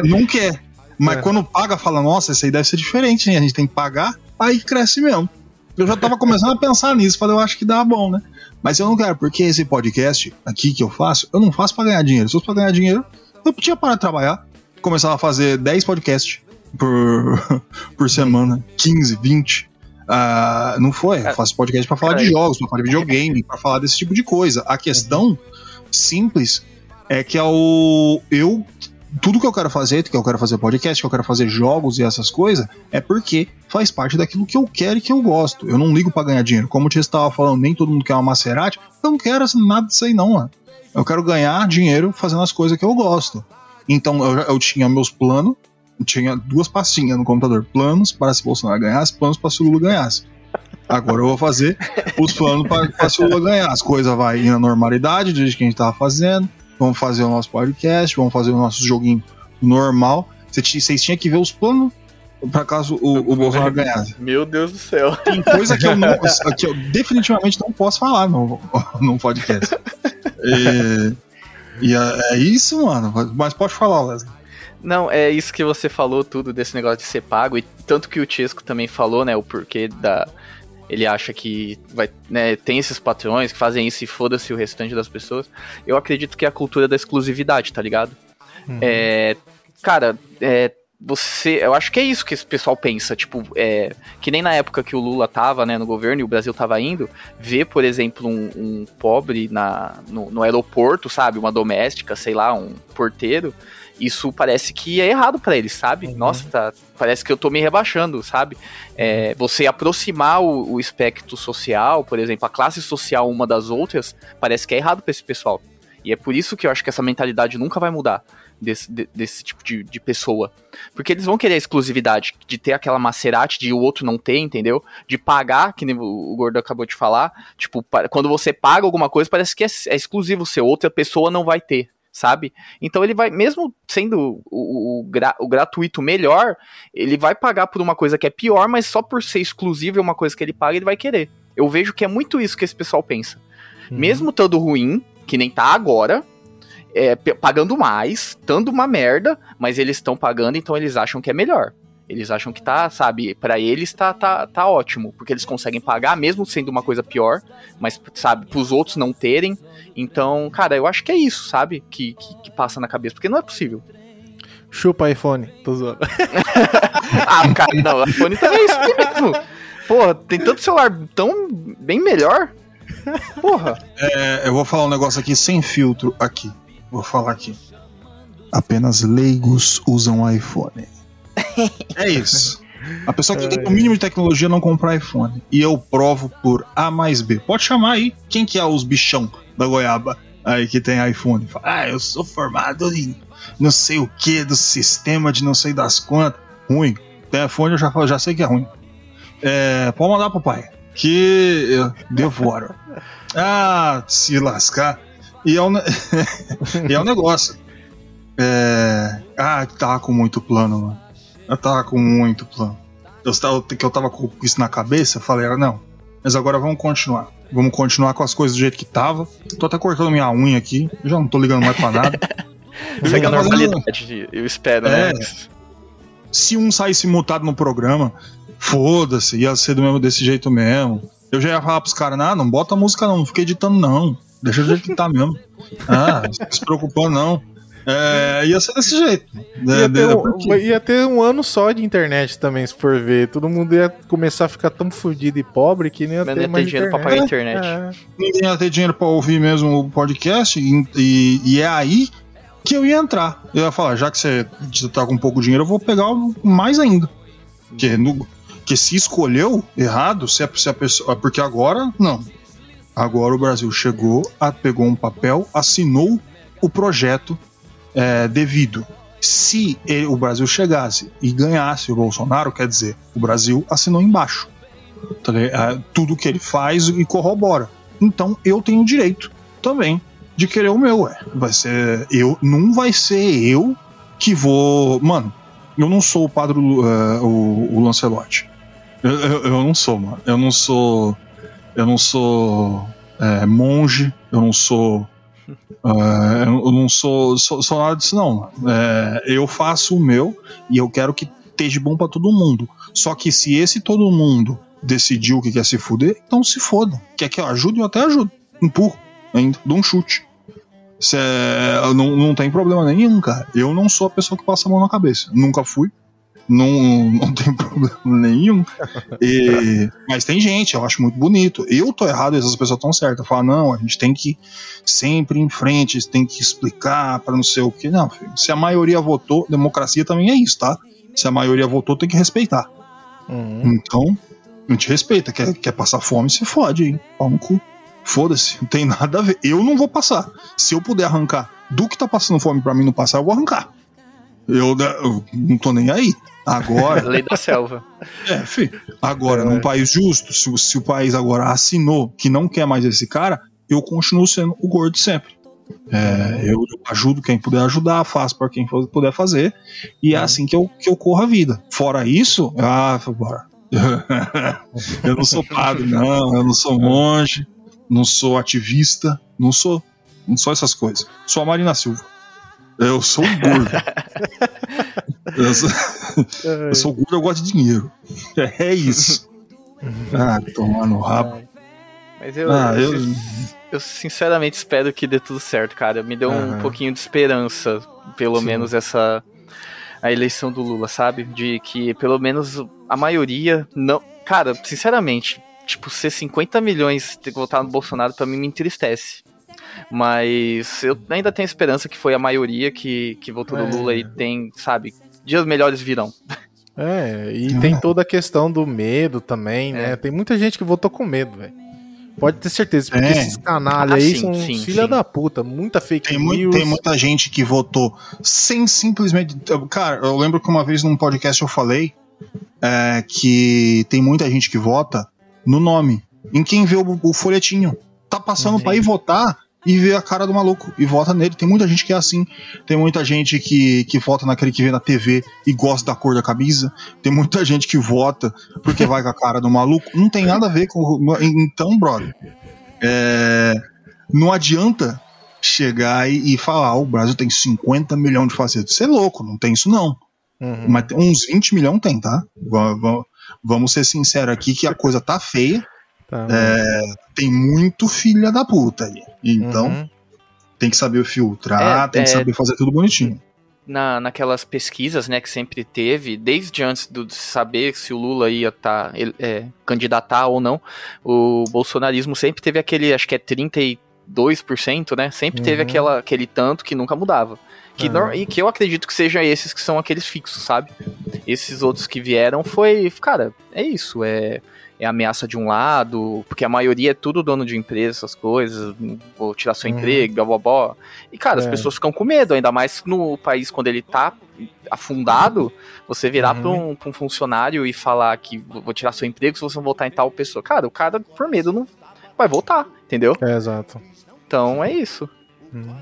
não quer. Mas É. quando paga, fala, nossa, isso aí deve ser diferente, hein? A gente tem que pagar, aí cresce mesmo. Eu já tava começando a pensar nisso, falei, eu acho que dá bom, né? Mas eu não quero, porque esse podcast aqui que eu faço, eu não faço pra ganhar dinheiro. Se fosse pra ganhar dinheiro, eu podia parar de trabalhar, começar a fazer 10 podcasts por, *laughs* por semana, 15, 20. Ah, não foi, eu faço podcast pra falar de jogos, pra falar de videogame, pra falar desse tipo de coisa. A questão simples é que é o eu tudo que eu quero fazer, que eu quero fazer podcast, que eu quero fazer jogos e essas coisas, é porque faz parte daquilo que eu quero e que eu gosto. Eu não ligo pra ganhar dinheiro. Como o Tia estava falando, nem todo mundo quer uma Maserati. Eu não quero nada disso aí, não, mano. Eu quero ganhar dinheiro fazendo as coisas que eu gosto. Então eu, eu tinha meus planos, tinha duas pastinhas no computador: planos para se Bolsonaro ganhasse, planos para se o Lula ganhasse. Agora eu vou fazer os planos para se o Lula ganhar. As coisas vão ir na normalidade, desde que a gente tava fazendo. Vamos fazer o nosso podcast, vamos fazer o nosso joguinho normal. Vocês tinham que ver os planos para caso o, o Bolsonaro ganhasse. Meu Deus do céu. Tem coisa que eu, não, que eu definitivamente não posso falar no, no podcast. E, *laughs* e é, é isso, mano. Mas pode falar, Wesley. Não, é isso que você falou tudo desse negócio de ser pago e tanto que o Chesco também falou, né, o porquê da ele acha que vai, né, tem esses patrões que fazem isso e foda-se o restante das pessoas. Eu acredito que é a cultura da exclusividade, tá ligado? É, cara, é, você. Eu acho que é isso que esse pessoal pensa. Tipo, é, que nem na época que o Lula tava né, no governo e o Brasil tava indo, ver, por exemplo, um, um pobre na, no, no aeroporto, sabe? Uma doméstica, sei lá, um porteiro. Isso parece que é errado pra eles, sabe? Nossa, tá, parece que eu tô me rebaixando, sabe? É, você aproximar o, o espectro social, por exemplo, a classe social uma das outras, parece que é errado pra esse pessoal. E é por isso que eu acho que essa mentalidade nunca vai mudar desse, de- desse tipo de, de pessoa. Porque eles vão querer a exclusividade, de ter aquela Maserati de o outro não ter, entendeu? De pagar, que o Gordo acabou de falar. Tipo, quando você paga alguma coisa, parece que é, é exclusivo seu, outra pessoa não vai ter. Sabe? Então ele vai, mesmo sendo o, o, gra- o gratuito melhor, ele vai pagar por uma coisa que é pior, mas só por ser exclusivo uma coisa que ele paga, ele vai querer. Eu vejo que é muito isso que esse pessoal pensa. Mesmo estando ruim, que nem tá agora, é, pagando mais, estando uma merda, mas eles estão pagando, então eles acham que é melhor. Eles acham que tá, sabe, pra eles tá, tá, tá ótimo, porque eles conseguem pagar, mesmo sendo uma coisa pior, mas, sabe, pros outros não terem. Então, cara, eu acho que é isso, sabe, que, que, que passa na cabeça, porque não é possível. Chupa iPhone, tô zoando. *laughs* Ah, cara, não, o iPhone também é isso mesmo. Porra, tem tanto celular tão bem melhor. Porra. É, eu vou falar um negócio aqui sem filtro aqui. Vou falar aqui. Apenas leigos usam iPhone. É isso. *laughs* A pessoa que tem o mínimo de tecnologia não compra iPhone. E eu provo por A mais B. Pode chamar aí. Quem que é os bichão da goiaba aí que tem iPhone? Fala, ah, eu sou formado em não sei o que do sistema de não sei das quantas. Ruim. Tem iPhone, eu já, já sei que é ruim. É, pode mandar pro pai. Que eu devoro. *laughs* Ah, se lascar. E é um, *laughs* e é um negócio. É... Ah, tava com muito plano, mano. Eu tava com muito plano. Eu tava, que eu tava com isso na cabeça, eu falei, ah, não. Mas agora vamos continuar. Vamos continuar com as coisas do jeito que tava. Tô até cortando minha unha aqui. Eu já não tô ligando mais pra nada. Eu *laughs* já Segue a normalidade, eu espero, né? É. se um saísse mutado no programa, foda-se, ia ser do mesmo desse jeito mesmo. Eu já ia falar pros caras, não, não bota música não, não fica editando não. Deixa do jeito que tá mesmo. *laughs* Ah, não se preocupando não. É, ia ser desse jeito. Ia É, ter, um, porque- ia ter um ano só de internet também, se for ver. Todo mundo ia começar a ficar tão fudido e pobre que nem ia ter não ia mais ter dinheiro pra internet. pagar a internet. É. ninguém ia ter dinheiro pra ouvir mesmo o podcast, e, e- e é aí que eu ia entrar. Eu ia falar, já que você, você tá com pouco dinheiro, eu vou pegar mais ainda. Que, no, que se escolheu errado, se a, se a pessoa. Porque agora, não. Agora o Brasil chegou, a- pegou um papel, assinou o projeto é, devido. Se ele- o Brasil chegasse e ganhasse o Bolsonaro, quer dizer, o Brasil assinou embaixo. Tá? É, tudo que ele faz e corrobora. Então eu tenho direito também de querer o meu, ué. Vai ser. Eu, não vai ser eu que vou. Mano, eu não sou o padre eh, o, o Lancelotti. Eu, eu, eu não sou, mano. Eu não sou. Eu não sou eh, monge, eu não sou. Eh, eu não sou, sou, sou nada disso, não. Eh, eu faço o meu e eu quero que esteja bom pra todo mundo. Só que se esse todo mundo decidiu que quer se fuder, então se foda. Quer que eu ajude, eu até ajudo. Empurro ainda, dou um chute. Cê, não, não tem problema nenhum, cara. Eu não sou a pessoa que passa a mão na cabeça. Nunca fui. Não, não tem *laughs* problema nenhum. E- mas tem gente, eu acho muito bonito. Eu tô errado, essas pessoas estão certas. Falar, não, a gente tem que ir sempre em frente, tem que explicar para não sei o que. Não, filho, se a maioria votou, democracia também é isso, tá? Se a maioria votou, tem que respeitar. Uhum. Então, a gente respeita. Quer, quer passar fome, se fode, hein? Pau no cu. Foda-se, não tem nada a ver. Eu não vou passar. Se eu puder arrancar do que tá passando fome pra mim não passar, eu vou arrancar. Eu, eu não tô nem aí. Agora, *laughs* Lei da selva. é, fi, agora, num país justo, se, o- se o país agora assinou que não quer mais esse cara, eu continuo sendo o gordo sempre. É, eu ajudo quem puder ajudar, faço para quem puder fazer, e é assim que eu, que eu corro a vida. Fora isso, ah, bora. *laughs* eu não sou padre, não, eu não sou monge, não sou ativista, não sou, não sou essas coisas. Sou a Marina Silva. Eu sou um gordo. *laughs* eu, sou, *laughs* eu sou gordo, eu gosto de dinheiro. É isso. Ah, tomar no rabo. Mas eu, Ah, eu, eu- eu sinceramente espero que dê tudo certo, cara. Me deu um pouquinho de esperança, pelo Sim. menos essa a eleição do Lula, sabe? De que pelo menos a maioria não, cara, sinceramente, tipo ser 50 milhões ter que votar no Bolsonaro pra mim me entristece. Mas eu ainda tenho esperança que foi a maioria que, que votou no É. Lula e tem, sabe, dias melhores virão. É, e tem toda a questão do medo também, né? É. Tem muita gente que votou com medo, velho. Pode ter certeza, porque É. esses canalhas Ah, aí sim, são sim, filha sim. da puta, muita fake Tem, news. muito, tem muita gente que votou sem simplesmente. Cara, eu lembro que uma vez num podcast eu falei é, que tem muita gente que vota no nome, em quem vê o, o folhetinho. Tá passando Sim. pra ir votar e vê a cara do maluco e vota nele. Tem muita gente que é assim. Tem muita gente que, que vota naquele que vê na TV e gosta da cor da camisa. Tem muita gente que vota porque vai com a cara do maluco. Não tem nada a ver com. Então, brother. É, não adianta chegar e, e falar: "Ah, o Brasil tem 50 milhões de facetas. Você é louco, não tem isso não. Uhum. Mas uns 20 milhões tem, tá? Va- va- Vamos ser sinceros aqui que a coisa tá feia. Tá, É, tem muito filha da puta aí. Então uhum. tem que saber filtrar, É, tem que é- saber fazer tudo bonitinho. na, naquelas pesquisas, né, que sempre teve, desde antes do, de saber se o Lula ia tá, ele- é, candidatar ou não, o bolsonarismo sempre teve aquele, acho que é 32%, né? Sempre teve Uhum. aquela, aquele tanto que nunca mudava. Que Ah. e que eu acredito que sejam esses que são aqueles fixos, sabe? Esses outros que vieram foi, cara, é isso, é, é ameaça de um lado, porque a maioria é tudo dono de empresa, essas coisas, vou tirar seu Uhum. emprego, blá blá blá. E, cara, as É. pessoas ficam com medo, ainda mais no país quando ele tá afundado, você virar Uhum. pra, um, pra um funcionário e falar que vou tirar seu emprego se você não voltar em tal pessoa. Cara, o cara, por medo, não vai voltar, entendeu? É, exato. Então é isso. Uhum.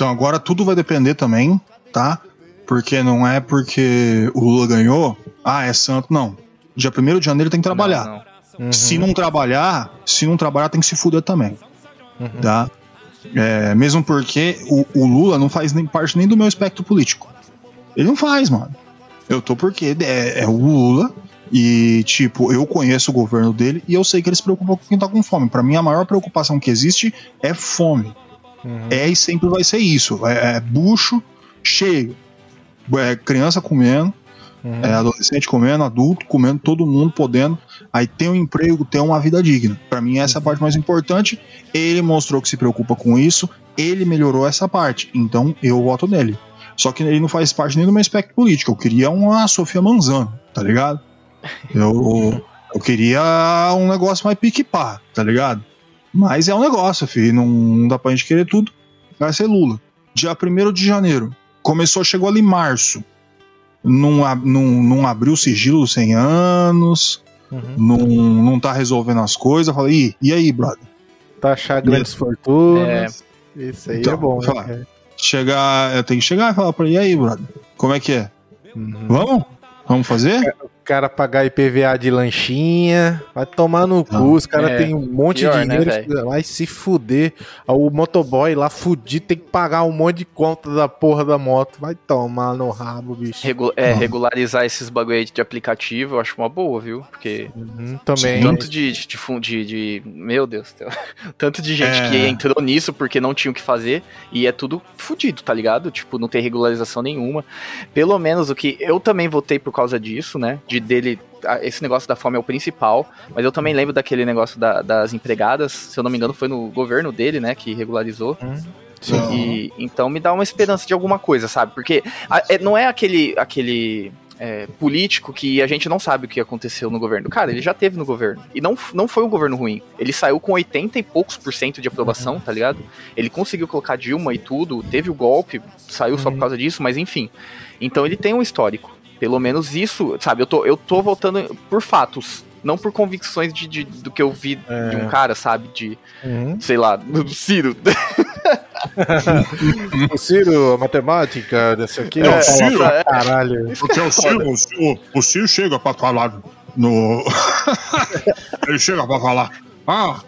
Então agora tudo vai depender também, tá? Porque não é porque o Lula ganhou, ah, é santo, não. Dia 1 de janeiro tem que trabalhar. Não, não. Uhum. Se não trabalhar, se não trabalhar, tem que se fuder também, Uhum. tá? É, mesmo porque o, o Lula não faz nem parte nem do meu espectro político. Ele não faz, mano. Eu tô porque é, é o Lula e, tipo, eu conheço o governo dele e eu sei que ele se preocupa com quem tá com fome. Pra mim, a maior preocupação que existe é fome. Uhum. É e sempre vai ser isso. É, é bucho cheio. É criança comendo, Uhum. é adolescente comendo, adulto comendo, todo mundo podendo. Aí ter um emprego, ter uma vida digna. Pra mim, essa é a parte mais importante. Ele mostrou que se preocupa com isso, ele melhorou essa parte. Então eu voto nele. Só que ele não faz parte nem do meu espectro político. Eu queria uma Sofia Manzano, tá ligado? Eu, eu queria um negócio mais pique-pá, tá ligado? Mas é um negócio, filho. Não, não dá pra gente querer tudo. Vai ser Lula. Dia 1 de janeiro. Começou, chegou ali em março. Não, não, não abriu o sigilo dos 100 anos. Uhum. Não, não tá resolvendo as coisas. Eu falei, "Ih, e aí, brother? Taxar grandes fortunas. Isso aí Então, é bom. né, fala. cara? Chegar, eu tenho que chegar e falar pra ele, e aí, brother? Como é que é? Uhum. Vamos? Vamos fazer? O cara pagar IPVA de lanchinha, vai tomar no cu, Não. os caras É, têm um monte pior, de né, dinheiro, vai se fuder. O motoboy lá fudido tem que pagar um monte de conta da porra da moto, vai tomar no rabo, bicho. Regu- é, regularizar esses bagulho aí de aplicativo, eu acho uma boa, viu? Porque Uhum, também. tanto de, de, de- de- Meu Deus do céu. *laughs* Tanto de gente É. que entrou nisso porque não tinha o que fazer e é tudo fudido, tá ligado? Tipo, não tem regularização nenhuma. Pelo menos o que. Eu também votei por causa disso, né? De dele. Esse negócio da fome é o principal, mas eu também lembro daquele negócio da- das empregadas, se eu não me engano, foi no governo dele, né, que regularizou. Sim. E então me dá uma esperança de alguma coisa, sabe? Porque a- é- não é aquele aquele é, político que a gente não sabe o que aconteceu no governo. Cara, ele já teve no governo. E não, não foi um governo ruim. Ele saiu com 80 e poucos por cento de aprovação, tá ligado? Ele conseguiu colocar Dilma e tudo, teve o golpe, saiu só por Uhum. causa disso, mas enfim. Então ele tem um histórico. Pelo menos isso, sabe? Eu tô, eu tô votando por fatos. Não por convicções de, de- do que eu vi de É. um cara, sabe? De, Uhum. sei lá, do Ciro. *laughs* O Ciro, a matemática, desse aqui, É, o Ciro. pra caralho. Porque o Ciro, o Ciro, o Ciro chega pra falar no. *laughs* Ele chega pra falar. Ah,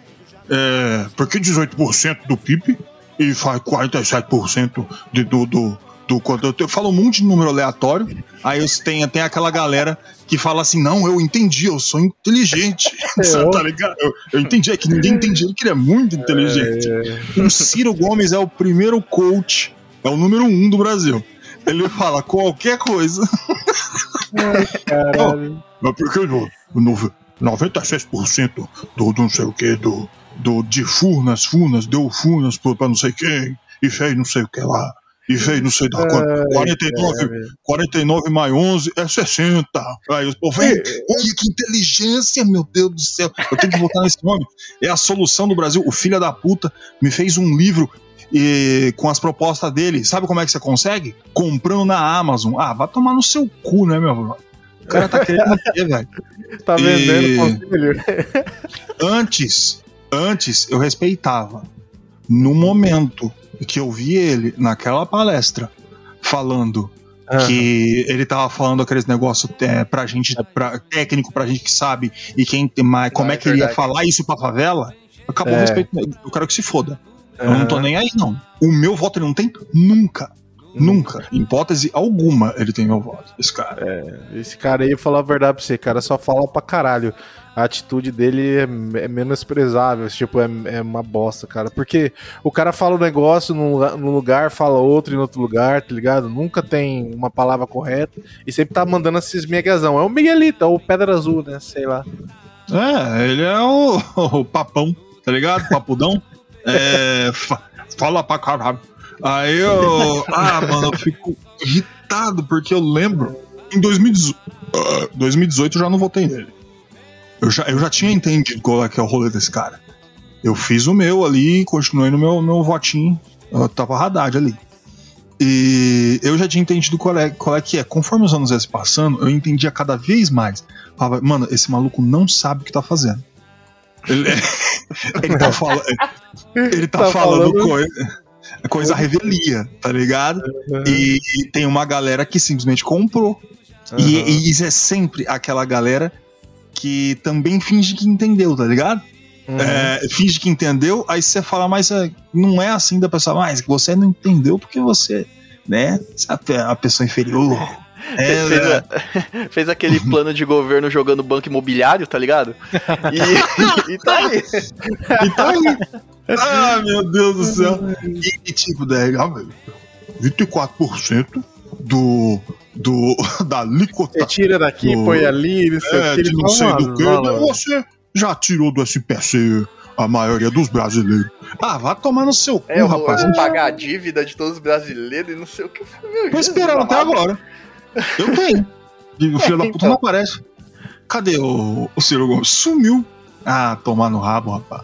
é, porque 18% do PIB e faz 47% de, do, do, do quando eu, eu falo um monte de número aleatório, aí eu tem, tem aquela galera que fala assim: não, eu entendi, eu sou inteligente. *laughs* *laughs* Você tá ligado? Eu, eu entendi, é que ninguém entendia que ele é muito inteligente. O Ciro Gomes é o primeiro coach, é o número um do Brasil. Ele fala qualquer coisa. Caralho. *laughs* Mas porque no, no 96% do, do não sei o que, do, do, de Furnas, Furnas, deu Furnas pra não sei quem, e fez não sei o que lá, e fez não sei da quanto. 49, 49 mais 11 é 60. Aí o povo, "Ei, olha que inteligência, meu Deus do céu. Eu tenho que votar nesse nome. É a solução do Brasil. O filho da puta me fez um livro e, com as propostas dele. Sabe como é que você consegue? Comprando na Amazon. Ah, vai tomar no seu cu, né, meu? O cara tá querendo quê, *laughs* velho? Tá E- vendendo conselho? Antes, antes eu respeitava. No momento que eu vi ele naquela palestra falando que ele tava falando aqueles negócios é, pra gente, pra, técnico pra gente que sabe e quem tem mais, como Ah, é é que ele ia falar isso pra favela, acabou É. o respeito. Eu quero que se foda. Eu não tô nem aí, não. O meu voto ele não tem nunca. Nunca. Em hipótese alguma ele tem meu voto. Esse cara. Esse cara aí, falar a verdade pra você, cara, só fala pra caralho. A atitude dele é, é menosprezável, tipo, é, é uma bosta, cara. Porque o cara fala um negócio num, lugar- num lugar, fala outro em outro lugar, tá ligado? Nunca tem uma palavra correta e sempre tá mandando esses miguezão. É o Miguelito, é o Pedra Azul, né? Sei lá. É, ele é o, *laughs* o papão, tá ligado? Papudão. *laughs* É, fa- fala pra caralho. Aí eu. *laughs* Ah, mano, eu fico irritado porque eu lembro. Em 2018, ah, 2018 eu já não votei nele. Eu já, eu já tinha entendido qual é que é o rolê desse cara. Eu fiz o meu ali, continuei no meu, meu votinho. Eu tava Haddad ali. E eu já tinha entendido qual é, qual é que é. Conforme os anos iam se passando, eu entendia cada vez mais. Falava, mano, esse maluco não sabe o que tá fazendo. Ele, *laughs* ele tá, fala, ele tá, Tá falando, falando- coisa, coisa revelia, tá ligado? E, e tem uma galera que simplesmente comprou. E, Aham. e isso é sempre aquela galera que também finge que entendeu, tá ligado? Uhum. É, finge que entendeu, aí você fala, mas é, não é assim da pessoa, mas você não entendeu porque você, né, é a pessoa inferior. *laughs* É, fez, é. a- *laughs* fez aquele plano de governo jogando banco imobiliário, tá ligado? E, *laughs* e tá aí. E tá aí. Ah, meu Deus do céu. E, e tipo, daí, ah, velho, 24% do, do, *laughs* da alíquota Você tira daqui, No- põe ali, não sei o é, que. de ele não sei do que, você já tirou do SPC a maioria dos brasileiros. Ah, vai tomar no seu cu, É, rapaz. eu vou pagar a dívida de todos os brasileiros e não sei o que. Meu, Tô esperando até agora. Eu tenho. E o *laughs* filho da puta então. não aparece. Cadê o, o Ciro Gomes? Sumiu. Ah, tomar no rabo, rapaz.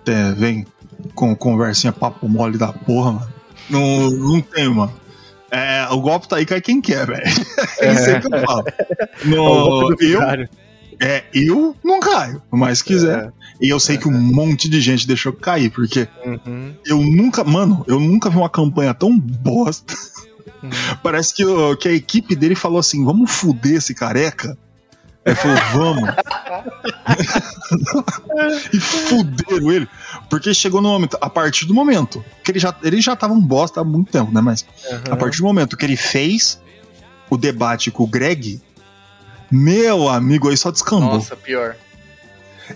Até vem com conversinha papo mole da porra, mano. Não, não tem, mano. É, o golpe tá aí, cai quem quer, velho. *laughs* É isso aí que eu falo. É No, eu, é, eu não caio, mas se quiser. E eu sei que um monte de gente deixou cair, porque Uhum. eu nunca, mano, eu nunca vi uma campanha tão bosta. Uhum. *laughs* Parece que, que a equipe dele falou assim: vamos fuder esse careca. Aí falou, vamos. *laughs* e fuderam ele. Porque chegou no momento, a partir do momento, que ele já, ele já tava um bosta há muito tempo, né? Mas a partir do momento que ele fez o debate com o Greg, meu amigo, aí só descambou. Nossa, pior.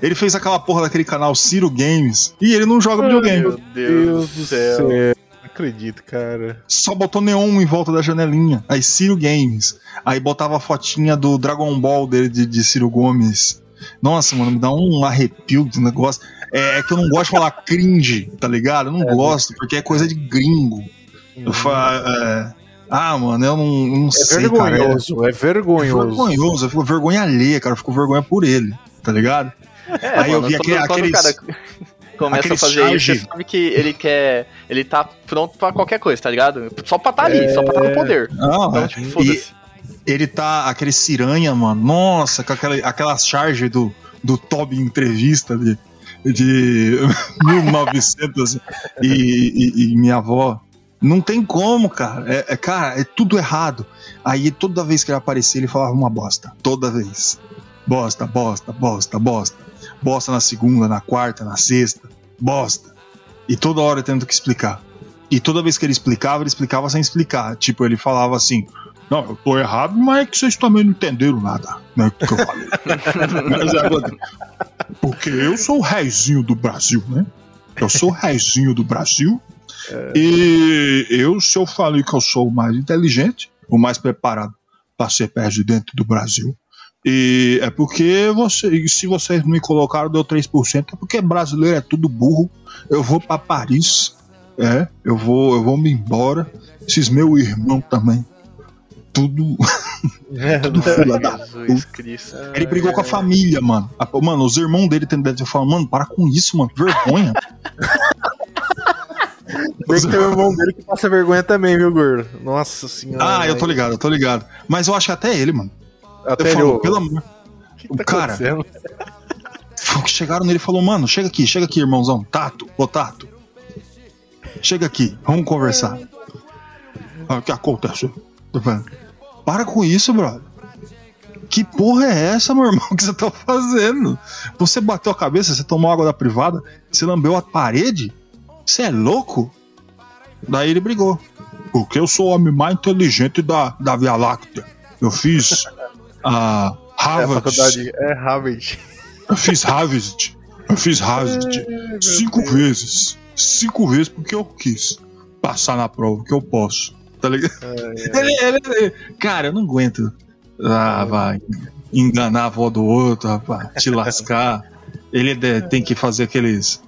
Ele fez aquela porra daquele canal Ciro Games e ele não joga videogame. Meu Deus, do céu. Não acredito, cara. Só botou neon em volta da janelinha. Aí Ciro Games. Aí botava a fotinha do Dragon Ball dele de, de Ciro Gomes. Nossa, mano, me dá um arrepio do negócio. É, é que eu não gosto de falar cringe, tá ligado? Eu não gosto, porque é coisa de gringo. Eu fa- é, ah, mano, eu não, eu não É sei, cara. É vergonhoso, é vergonhoso. vergonhoso. Eu fico vergonha alheia, cara. Eu fico vergonha por ele, tá ligado? É, Aí eu mano, vi quando- aquele- aqueles- cara começa a aqueles fazer charge. isso, você sabe que ele quer. Ele tá pronto pra qualquer coisa, tá ligado? Só pra tá ali, só pra tá no poder. Não, Então, é. tipo, foda-se. ele tá aquele ciranha, mano. Nossa, com aquela, aquela charge do, do Toby em entrevista de, de *laughs* 1900 e, e, e minha avó. Não tem como, cara. É, é- cara, é tudo errado. Aí toda vez que ele aparecia, ele falava uma bosta. Toda vez. Bosta, bosta, bosta, bosta. Bosta na segunda, na quarta, na sexta. Bosta. E toda hora tendo que explicar. E toda vez que ele explicava, ele explicava sem explicar. Tipo, ele falava assim: Não, eu tô errado, mas é que vocês também não entenderam nada, né? Que eu falei. *laughs* Mas é, porque eu sou o reizinho do Brasil, né? Eu sou o reizinho do Brasil. E eu, se eu falei que eu sou o mais inteligente, o mais preparado para ser presidente do Brasil, e é porque você, se vocês me colocaram, deu 3%, é porque brasileiro é tudo burro. Eu vou para Paris, é, eu vou, eu vou me embora. Esses meu irmão também. Tudo, *laughs* tudo filha da Jesus Cristo. ele brigou com a família, mano. A- Mano, os irmãos dele tem deve falar, mano, para com isso, mano. que Vergonha. *laughs* Tem que ter o irmão dele que passa vergonha também, viu, gordo? Nossa senhora. ah, eu tô ligado, eu tô ligado. Mas eu acho que até ele, mano. Até eu ele, falo, pelo amor. o tá cara? *laughs* Chegaram nele e falou, mano, chega aqui, chega aqui, irmãozão. Tato, ô Tato. Chega aqui, vamos conversar. Ah, O que falando, Para com isso, brother. Que porra é essa, meu irmão, que você tá fazendo? Você bateu a cabeça, você tomou água da privada, você lambeu a parede? Você é louco? Daí ele brigou. Porque eu sou o homem mais inteligente da, da Via Láctea. Eu fiz a É a Harvard. faculdade. É Harvard. Eu fiz Harvard. Eu fiz Harvard cinco vezes. Cinco vezes porque eu quis passar na prova, que eu posso. Tá ligado? Ele, ele- ele- cara, eu não aguento. Ah, vai. Enganar a avó do outro, rapaz. Te lascar. Ele tem que fazer aqueles.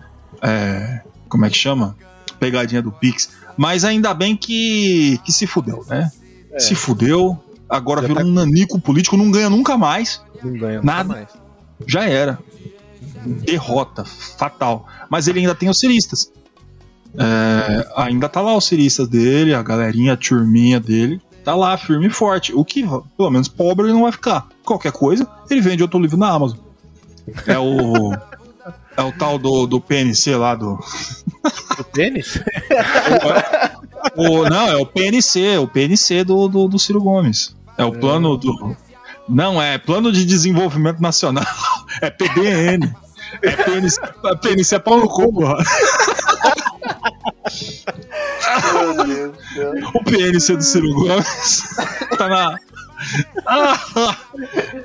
é, como é que chama? Pegadinha do Pix. Mas ainda bem que, que se fudeu, né? Se fudeu. Agora Já virou tá- um nanico político, não ganha nunca mais Não ganha Nada. nunca mais. já era. Derrota, fatal. Mas ele ainda tem os ciristas. É, ainda tá lá os ciristas dele, a galerinha, a turminha dele. Tá lá, firme e forte. O que, pelo menos, pobre ele não vai ficar. Qualquer coisa, ele vende outro livro na Amazon. É o. É o tal do, do PNC lá do. *laughs* O tênis? O, não, é o PNC, o PNC do, do, do Ciro Gomes. É o plano do. Não, é Plano de Desenvolvimento Nacional. É PDN. É PNC, é PNC é pau no cu, porra. Meu Deus do céu. O PNC do Ciro Gomes tá na. Ah,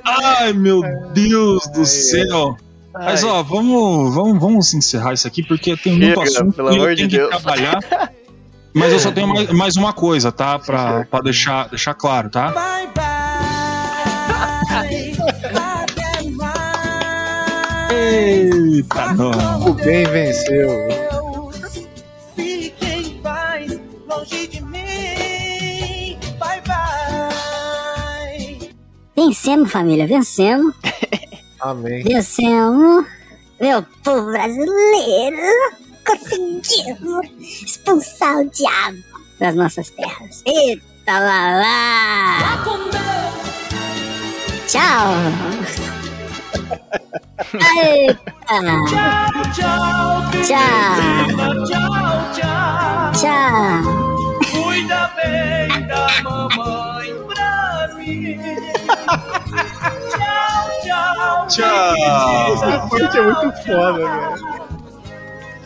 ai, meu Deus do céu. Mas ó, vamos, vamos, vamos encerrar isso aqui porque tem muito Chega, assunto pelo e amor de que Deus. trabalhar. Mas eu só tenho mais, mais uma coisa, tá? Pra, pra deixar, deixar claro, tá? Bye bye. Até mais. Eita, não. O bem venceu. Deus, fique em paz, longe de mim. Bye bye. Vencemos, família, vencemos. *laughs* Amém. Vencemos. Meu povo brasileiro. Conseguimos expulsar o diabo das nossas terras. Eita lá lá. Tchau. Eita. Tchau, tchau, Tchau. tchau, tchau. Tchau. Cuida bem da mamãe pra mim. Tchau, tchau. Tchau. Essa parte é muito foda, velho.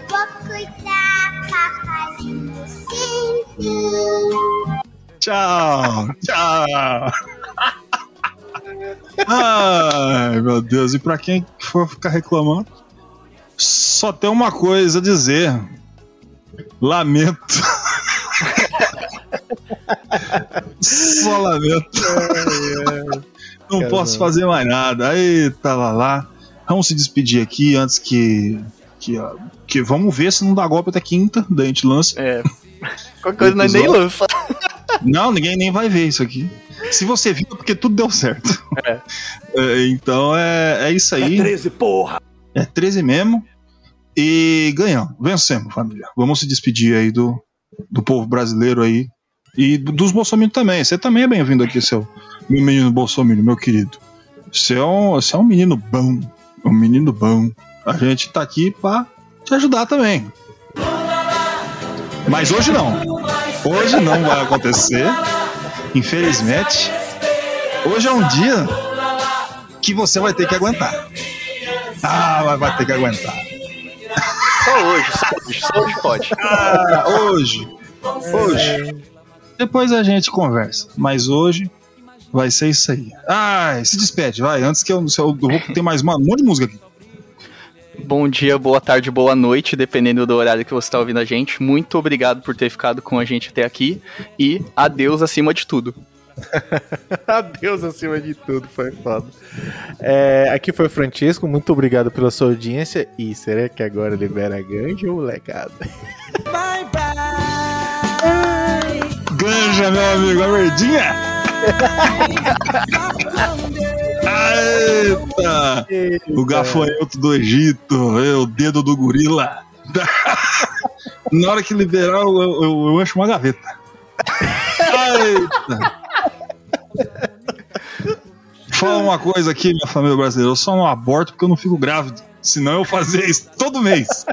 Vou cuidar, papazinho, sempre. Tchau, tchau. Ai, meu Deus, e pra quem for ficar reclamando, só tem uma coisa a dizer. Lamento. Só lamento. Não Caramba. posso fazer mais nada. Eita lá lá. Vamos se despedir aqui antes que. Que, ó, que vamos ver se não dá golpe até quinta. Daí a gente lança. É. Qualquer coisa nós nem lança. Não, ninguém nem vai ver isso aqui. Se você viu, é porque tudo deu certo. É. *laughs* É, então é, é isso aí. 13, porra. É 13 mesmo. E ganhamos. Vencemos, família. Vamos se despedir aí do, do povo brasileiro aí. E do- dos bolsominions também. Você também é bem-vindo aqui, seu meu menino bolsominion, meu querido. Você é um, você é um menino bom. Um menino bom. A gente tá aqui pra te ajudar também. Mas hoje não. Hoje não vai acontecer. Infelizmente. Hoje é um dia que você vai ter que aguentar. Ah, vai ter que aguentar. Só hoje, só hoje, só hoje pode. Ah, hoje. Hoje. Depois a gente conversa. Mas hoje vai ser isso aí. Ai, se despede, vai. Antes que eu, eu vou ter mais uma, um monte de música aqui. Bom dia, boa tarde, boa noite, dependendo do horário que você está ouvindo a gente. Muito obrigado por ter ficado com a gente até aqui e adeus acima de tudo. *laughs* Adeus acima de tudo, foi foda. É, aqui foi o Francisco, muito obrigado pela sua audiência. E será que agora libera ganja ou legado? *laughs* Bye, bye. Ganja, meu amigo, a verdinha. *laughs* Eita! O gafanhoto do Egito, é, o dedo do gorila. *laughs* Na hora que liberar, eu, eu, eu encho uma gaveta. Eita! Fala uma coisa aqui, minha família brasileira. Eu só não aborto porque eu não fico grávido. Senão eu fazia isso todo mês.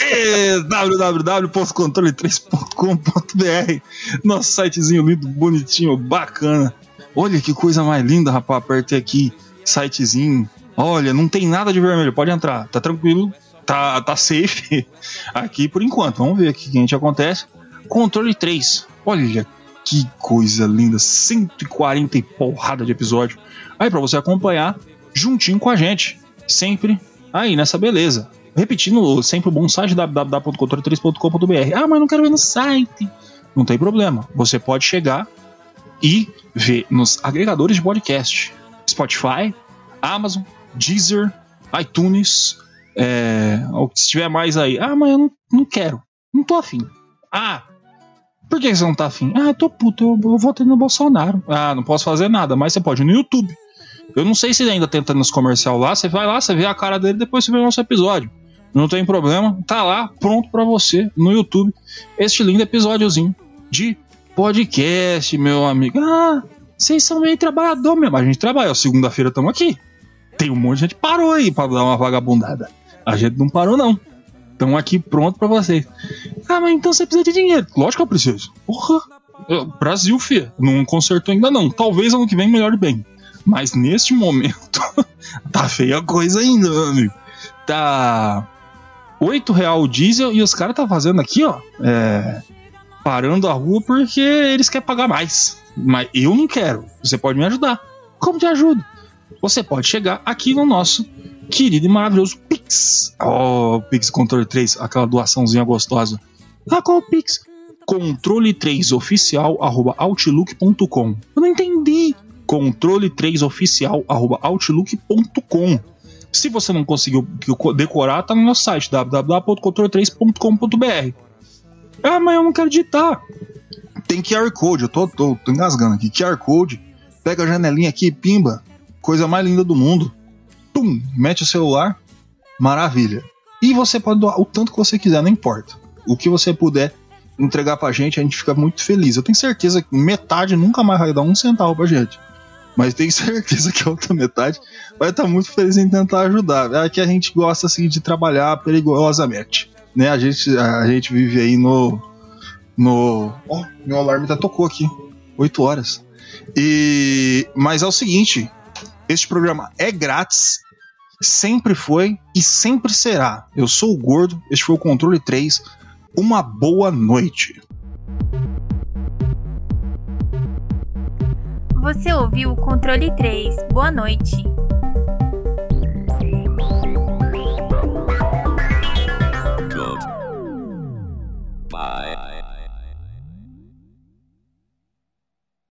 É, www.controle3.com.br Nosso sitezinho lindo, bonitinho, bacana. Olha que coisa mais linda, rapaz. Apertei aqui, sitezinho. Olha, não tem nada de vermelho, pode entrar. Tá tranquilo, tá, tá safe *laughs* aqui por enquanto. Vamos ver aqui o que a gente acontece. Controle 3. Olha que coisa linda, 140 e porrada de episódio. Aí para você acompanhar juntinho com a gente, sempre aí nessa beleza. Repetindo sempre o bom site www.controle3.com.br. Ah, mas não quero ver no site. Não tem problema. Você pode chegar e ver nos agregadores de podcast: Spotify, Amazon, Deezer, iTunes. É, se tiver mais aí, ah, mas eu não, não quero, não tô afim. Ah, por que você não tá afim? Ah, eu tô puto, eu, eu votei no Bolsonaro. Ah, não posso fazer nada, mas você pode no YouTube. Eu não sei se ele ainda tenta nos comercial lá, você vai lá, você vê a cara dele, depois você vê o nosso episódio. Não tem problema, tá lá, pronto para você no YouTube. Este lindo episódiozinho de podcast, meu amigo. Ah, vocês são meio trabalhador mesmo. A gente trabalha, segunda-feira estamos aqui. Tem um monte de gente parou aí pra dar uma vagabundada. A gente não parou, não. Estão aqui pronto para vocês. Ah, mas então você precisa de dinheiro. Lógico que eu preciso. Porra. Brasil, fia. Não consertou ainda não. Talvez ano que vem melhore bem. Mas neste momento, *laughs* tá feia a coisa ainda, meu amigo. Tá 8 real o diesel e os caras tá fazendo aqui, ó. É, parando a rua porque eles querem pagar mais. Mas eu não quero. Você pode me ajudar. Como te ajudo? Você pode chegar aqui no nosso querido e maravilhoso Pix. Oh, Pix Controle 3, aquela doaçãozinha gostosa. Ah, qual o Pix? Controle3oficial arroba outlook.com. Eu não entendi. Controle3oficial arroba outlook.com. Se você não conseguiu decorar, tá no nosso site www.controle3.com.br. Ah, mas eu não quero digitar. Tem QR Code, eu tô, tô, tô engasgando aqui. QR Code, pega a janelinha aqui, pimba. Coisa mais linda do mundo. Pum, mete o celular, maravilha. E você pode doar o tanto que você quiser, não importa. O que você puder entregar pra gente, a gente fica muito feliz. Eu tenho certeza que metade nunca mais vai dar um centavo pra gente. Mas tenho *laughs* certeza que a outra metade vai estar muito feliz em tentar ajudar. É que a gente gosta assim de trabalhar perigosamente. Né? A, gente, a gente vive aí no. no. Ó, meu alarme até tocou aqui. 8 horas. E. Mas é o seguinte: este programa é grátis. Sempre foi e sempre será. Eu sou o Gordo, este foi o Controle 3. Uma boa noite. Você ouviu o Controle 3. Boa noite. Bye.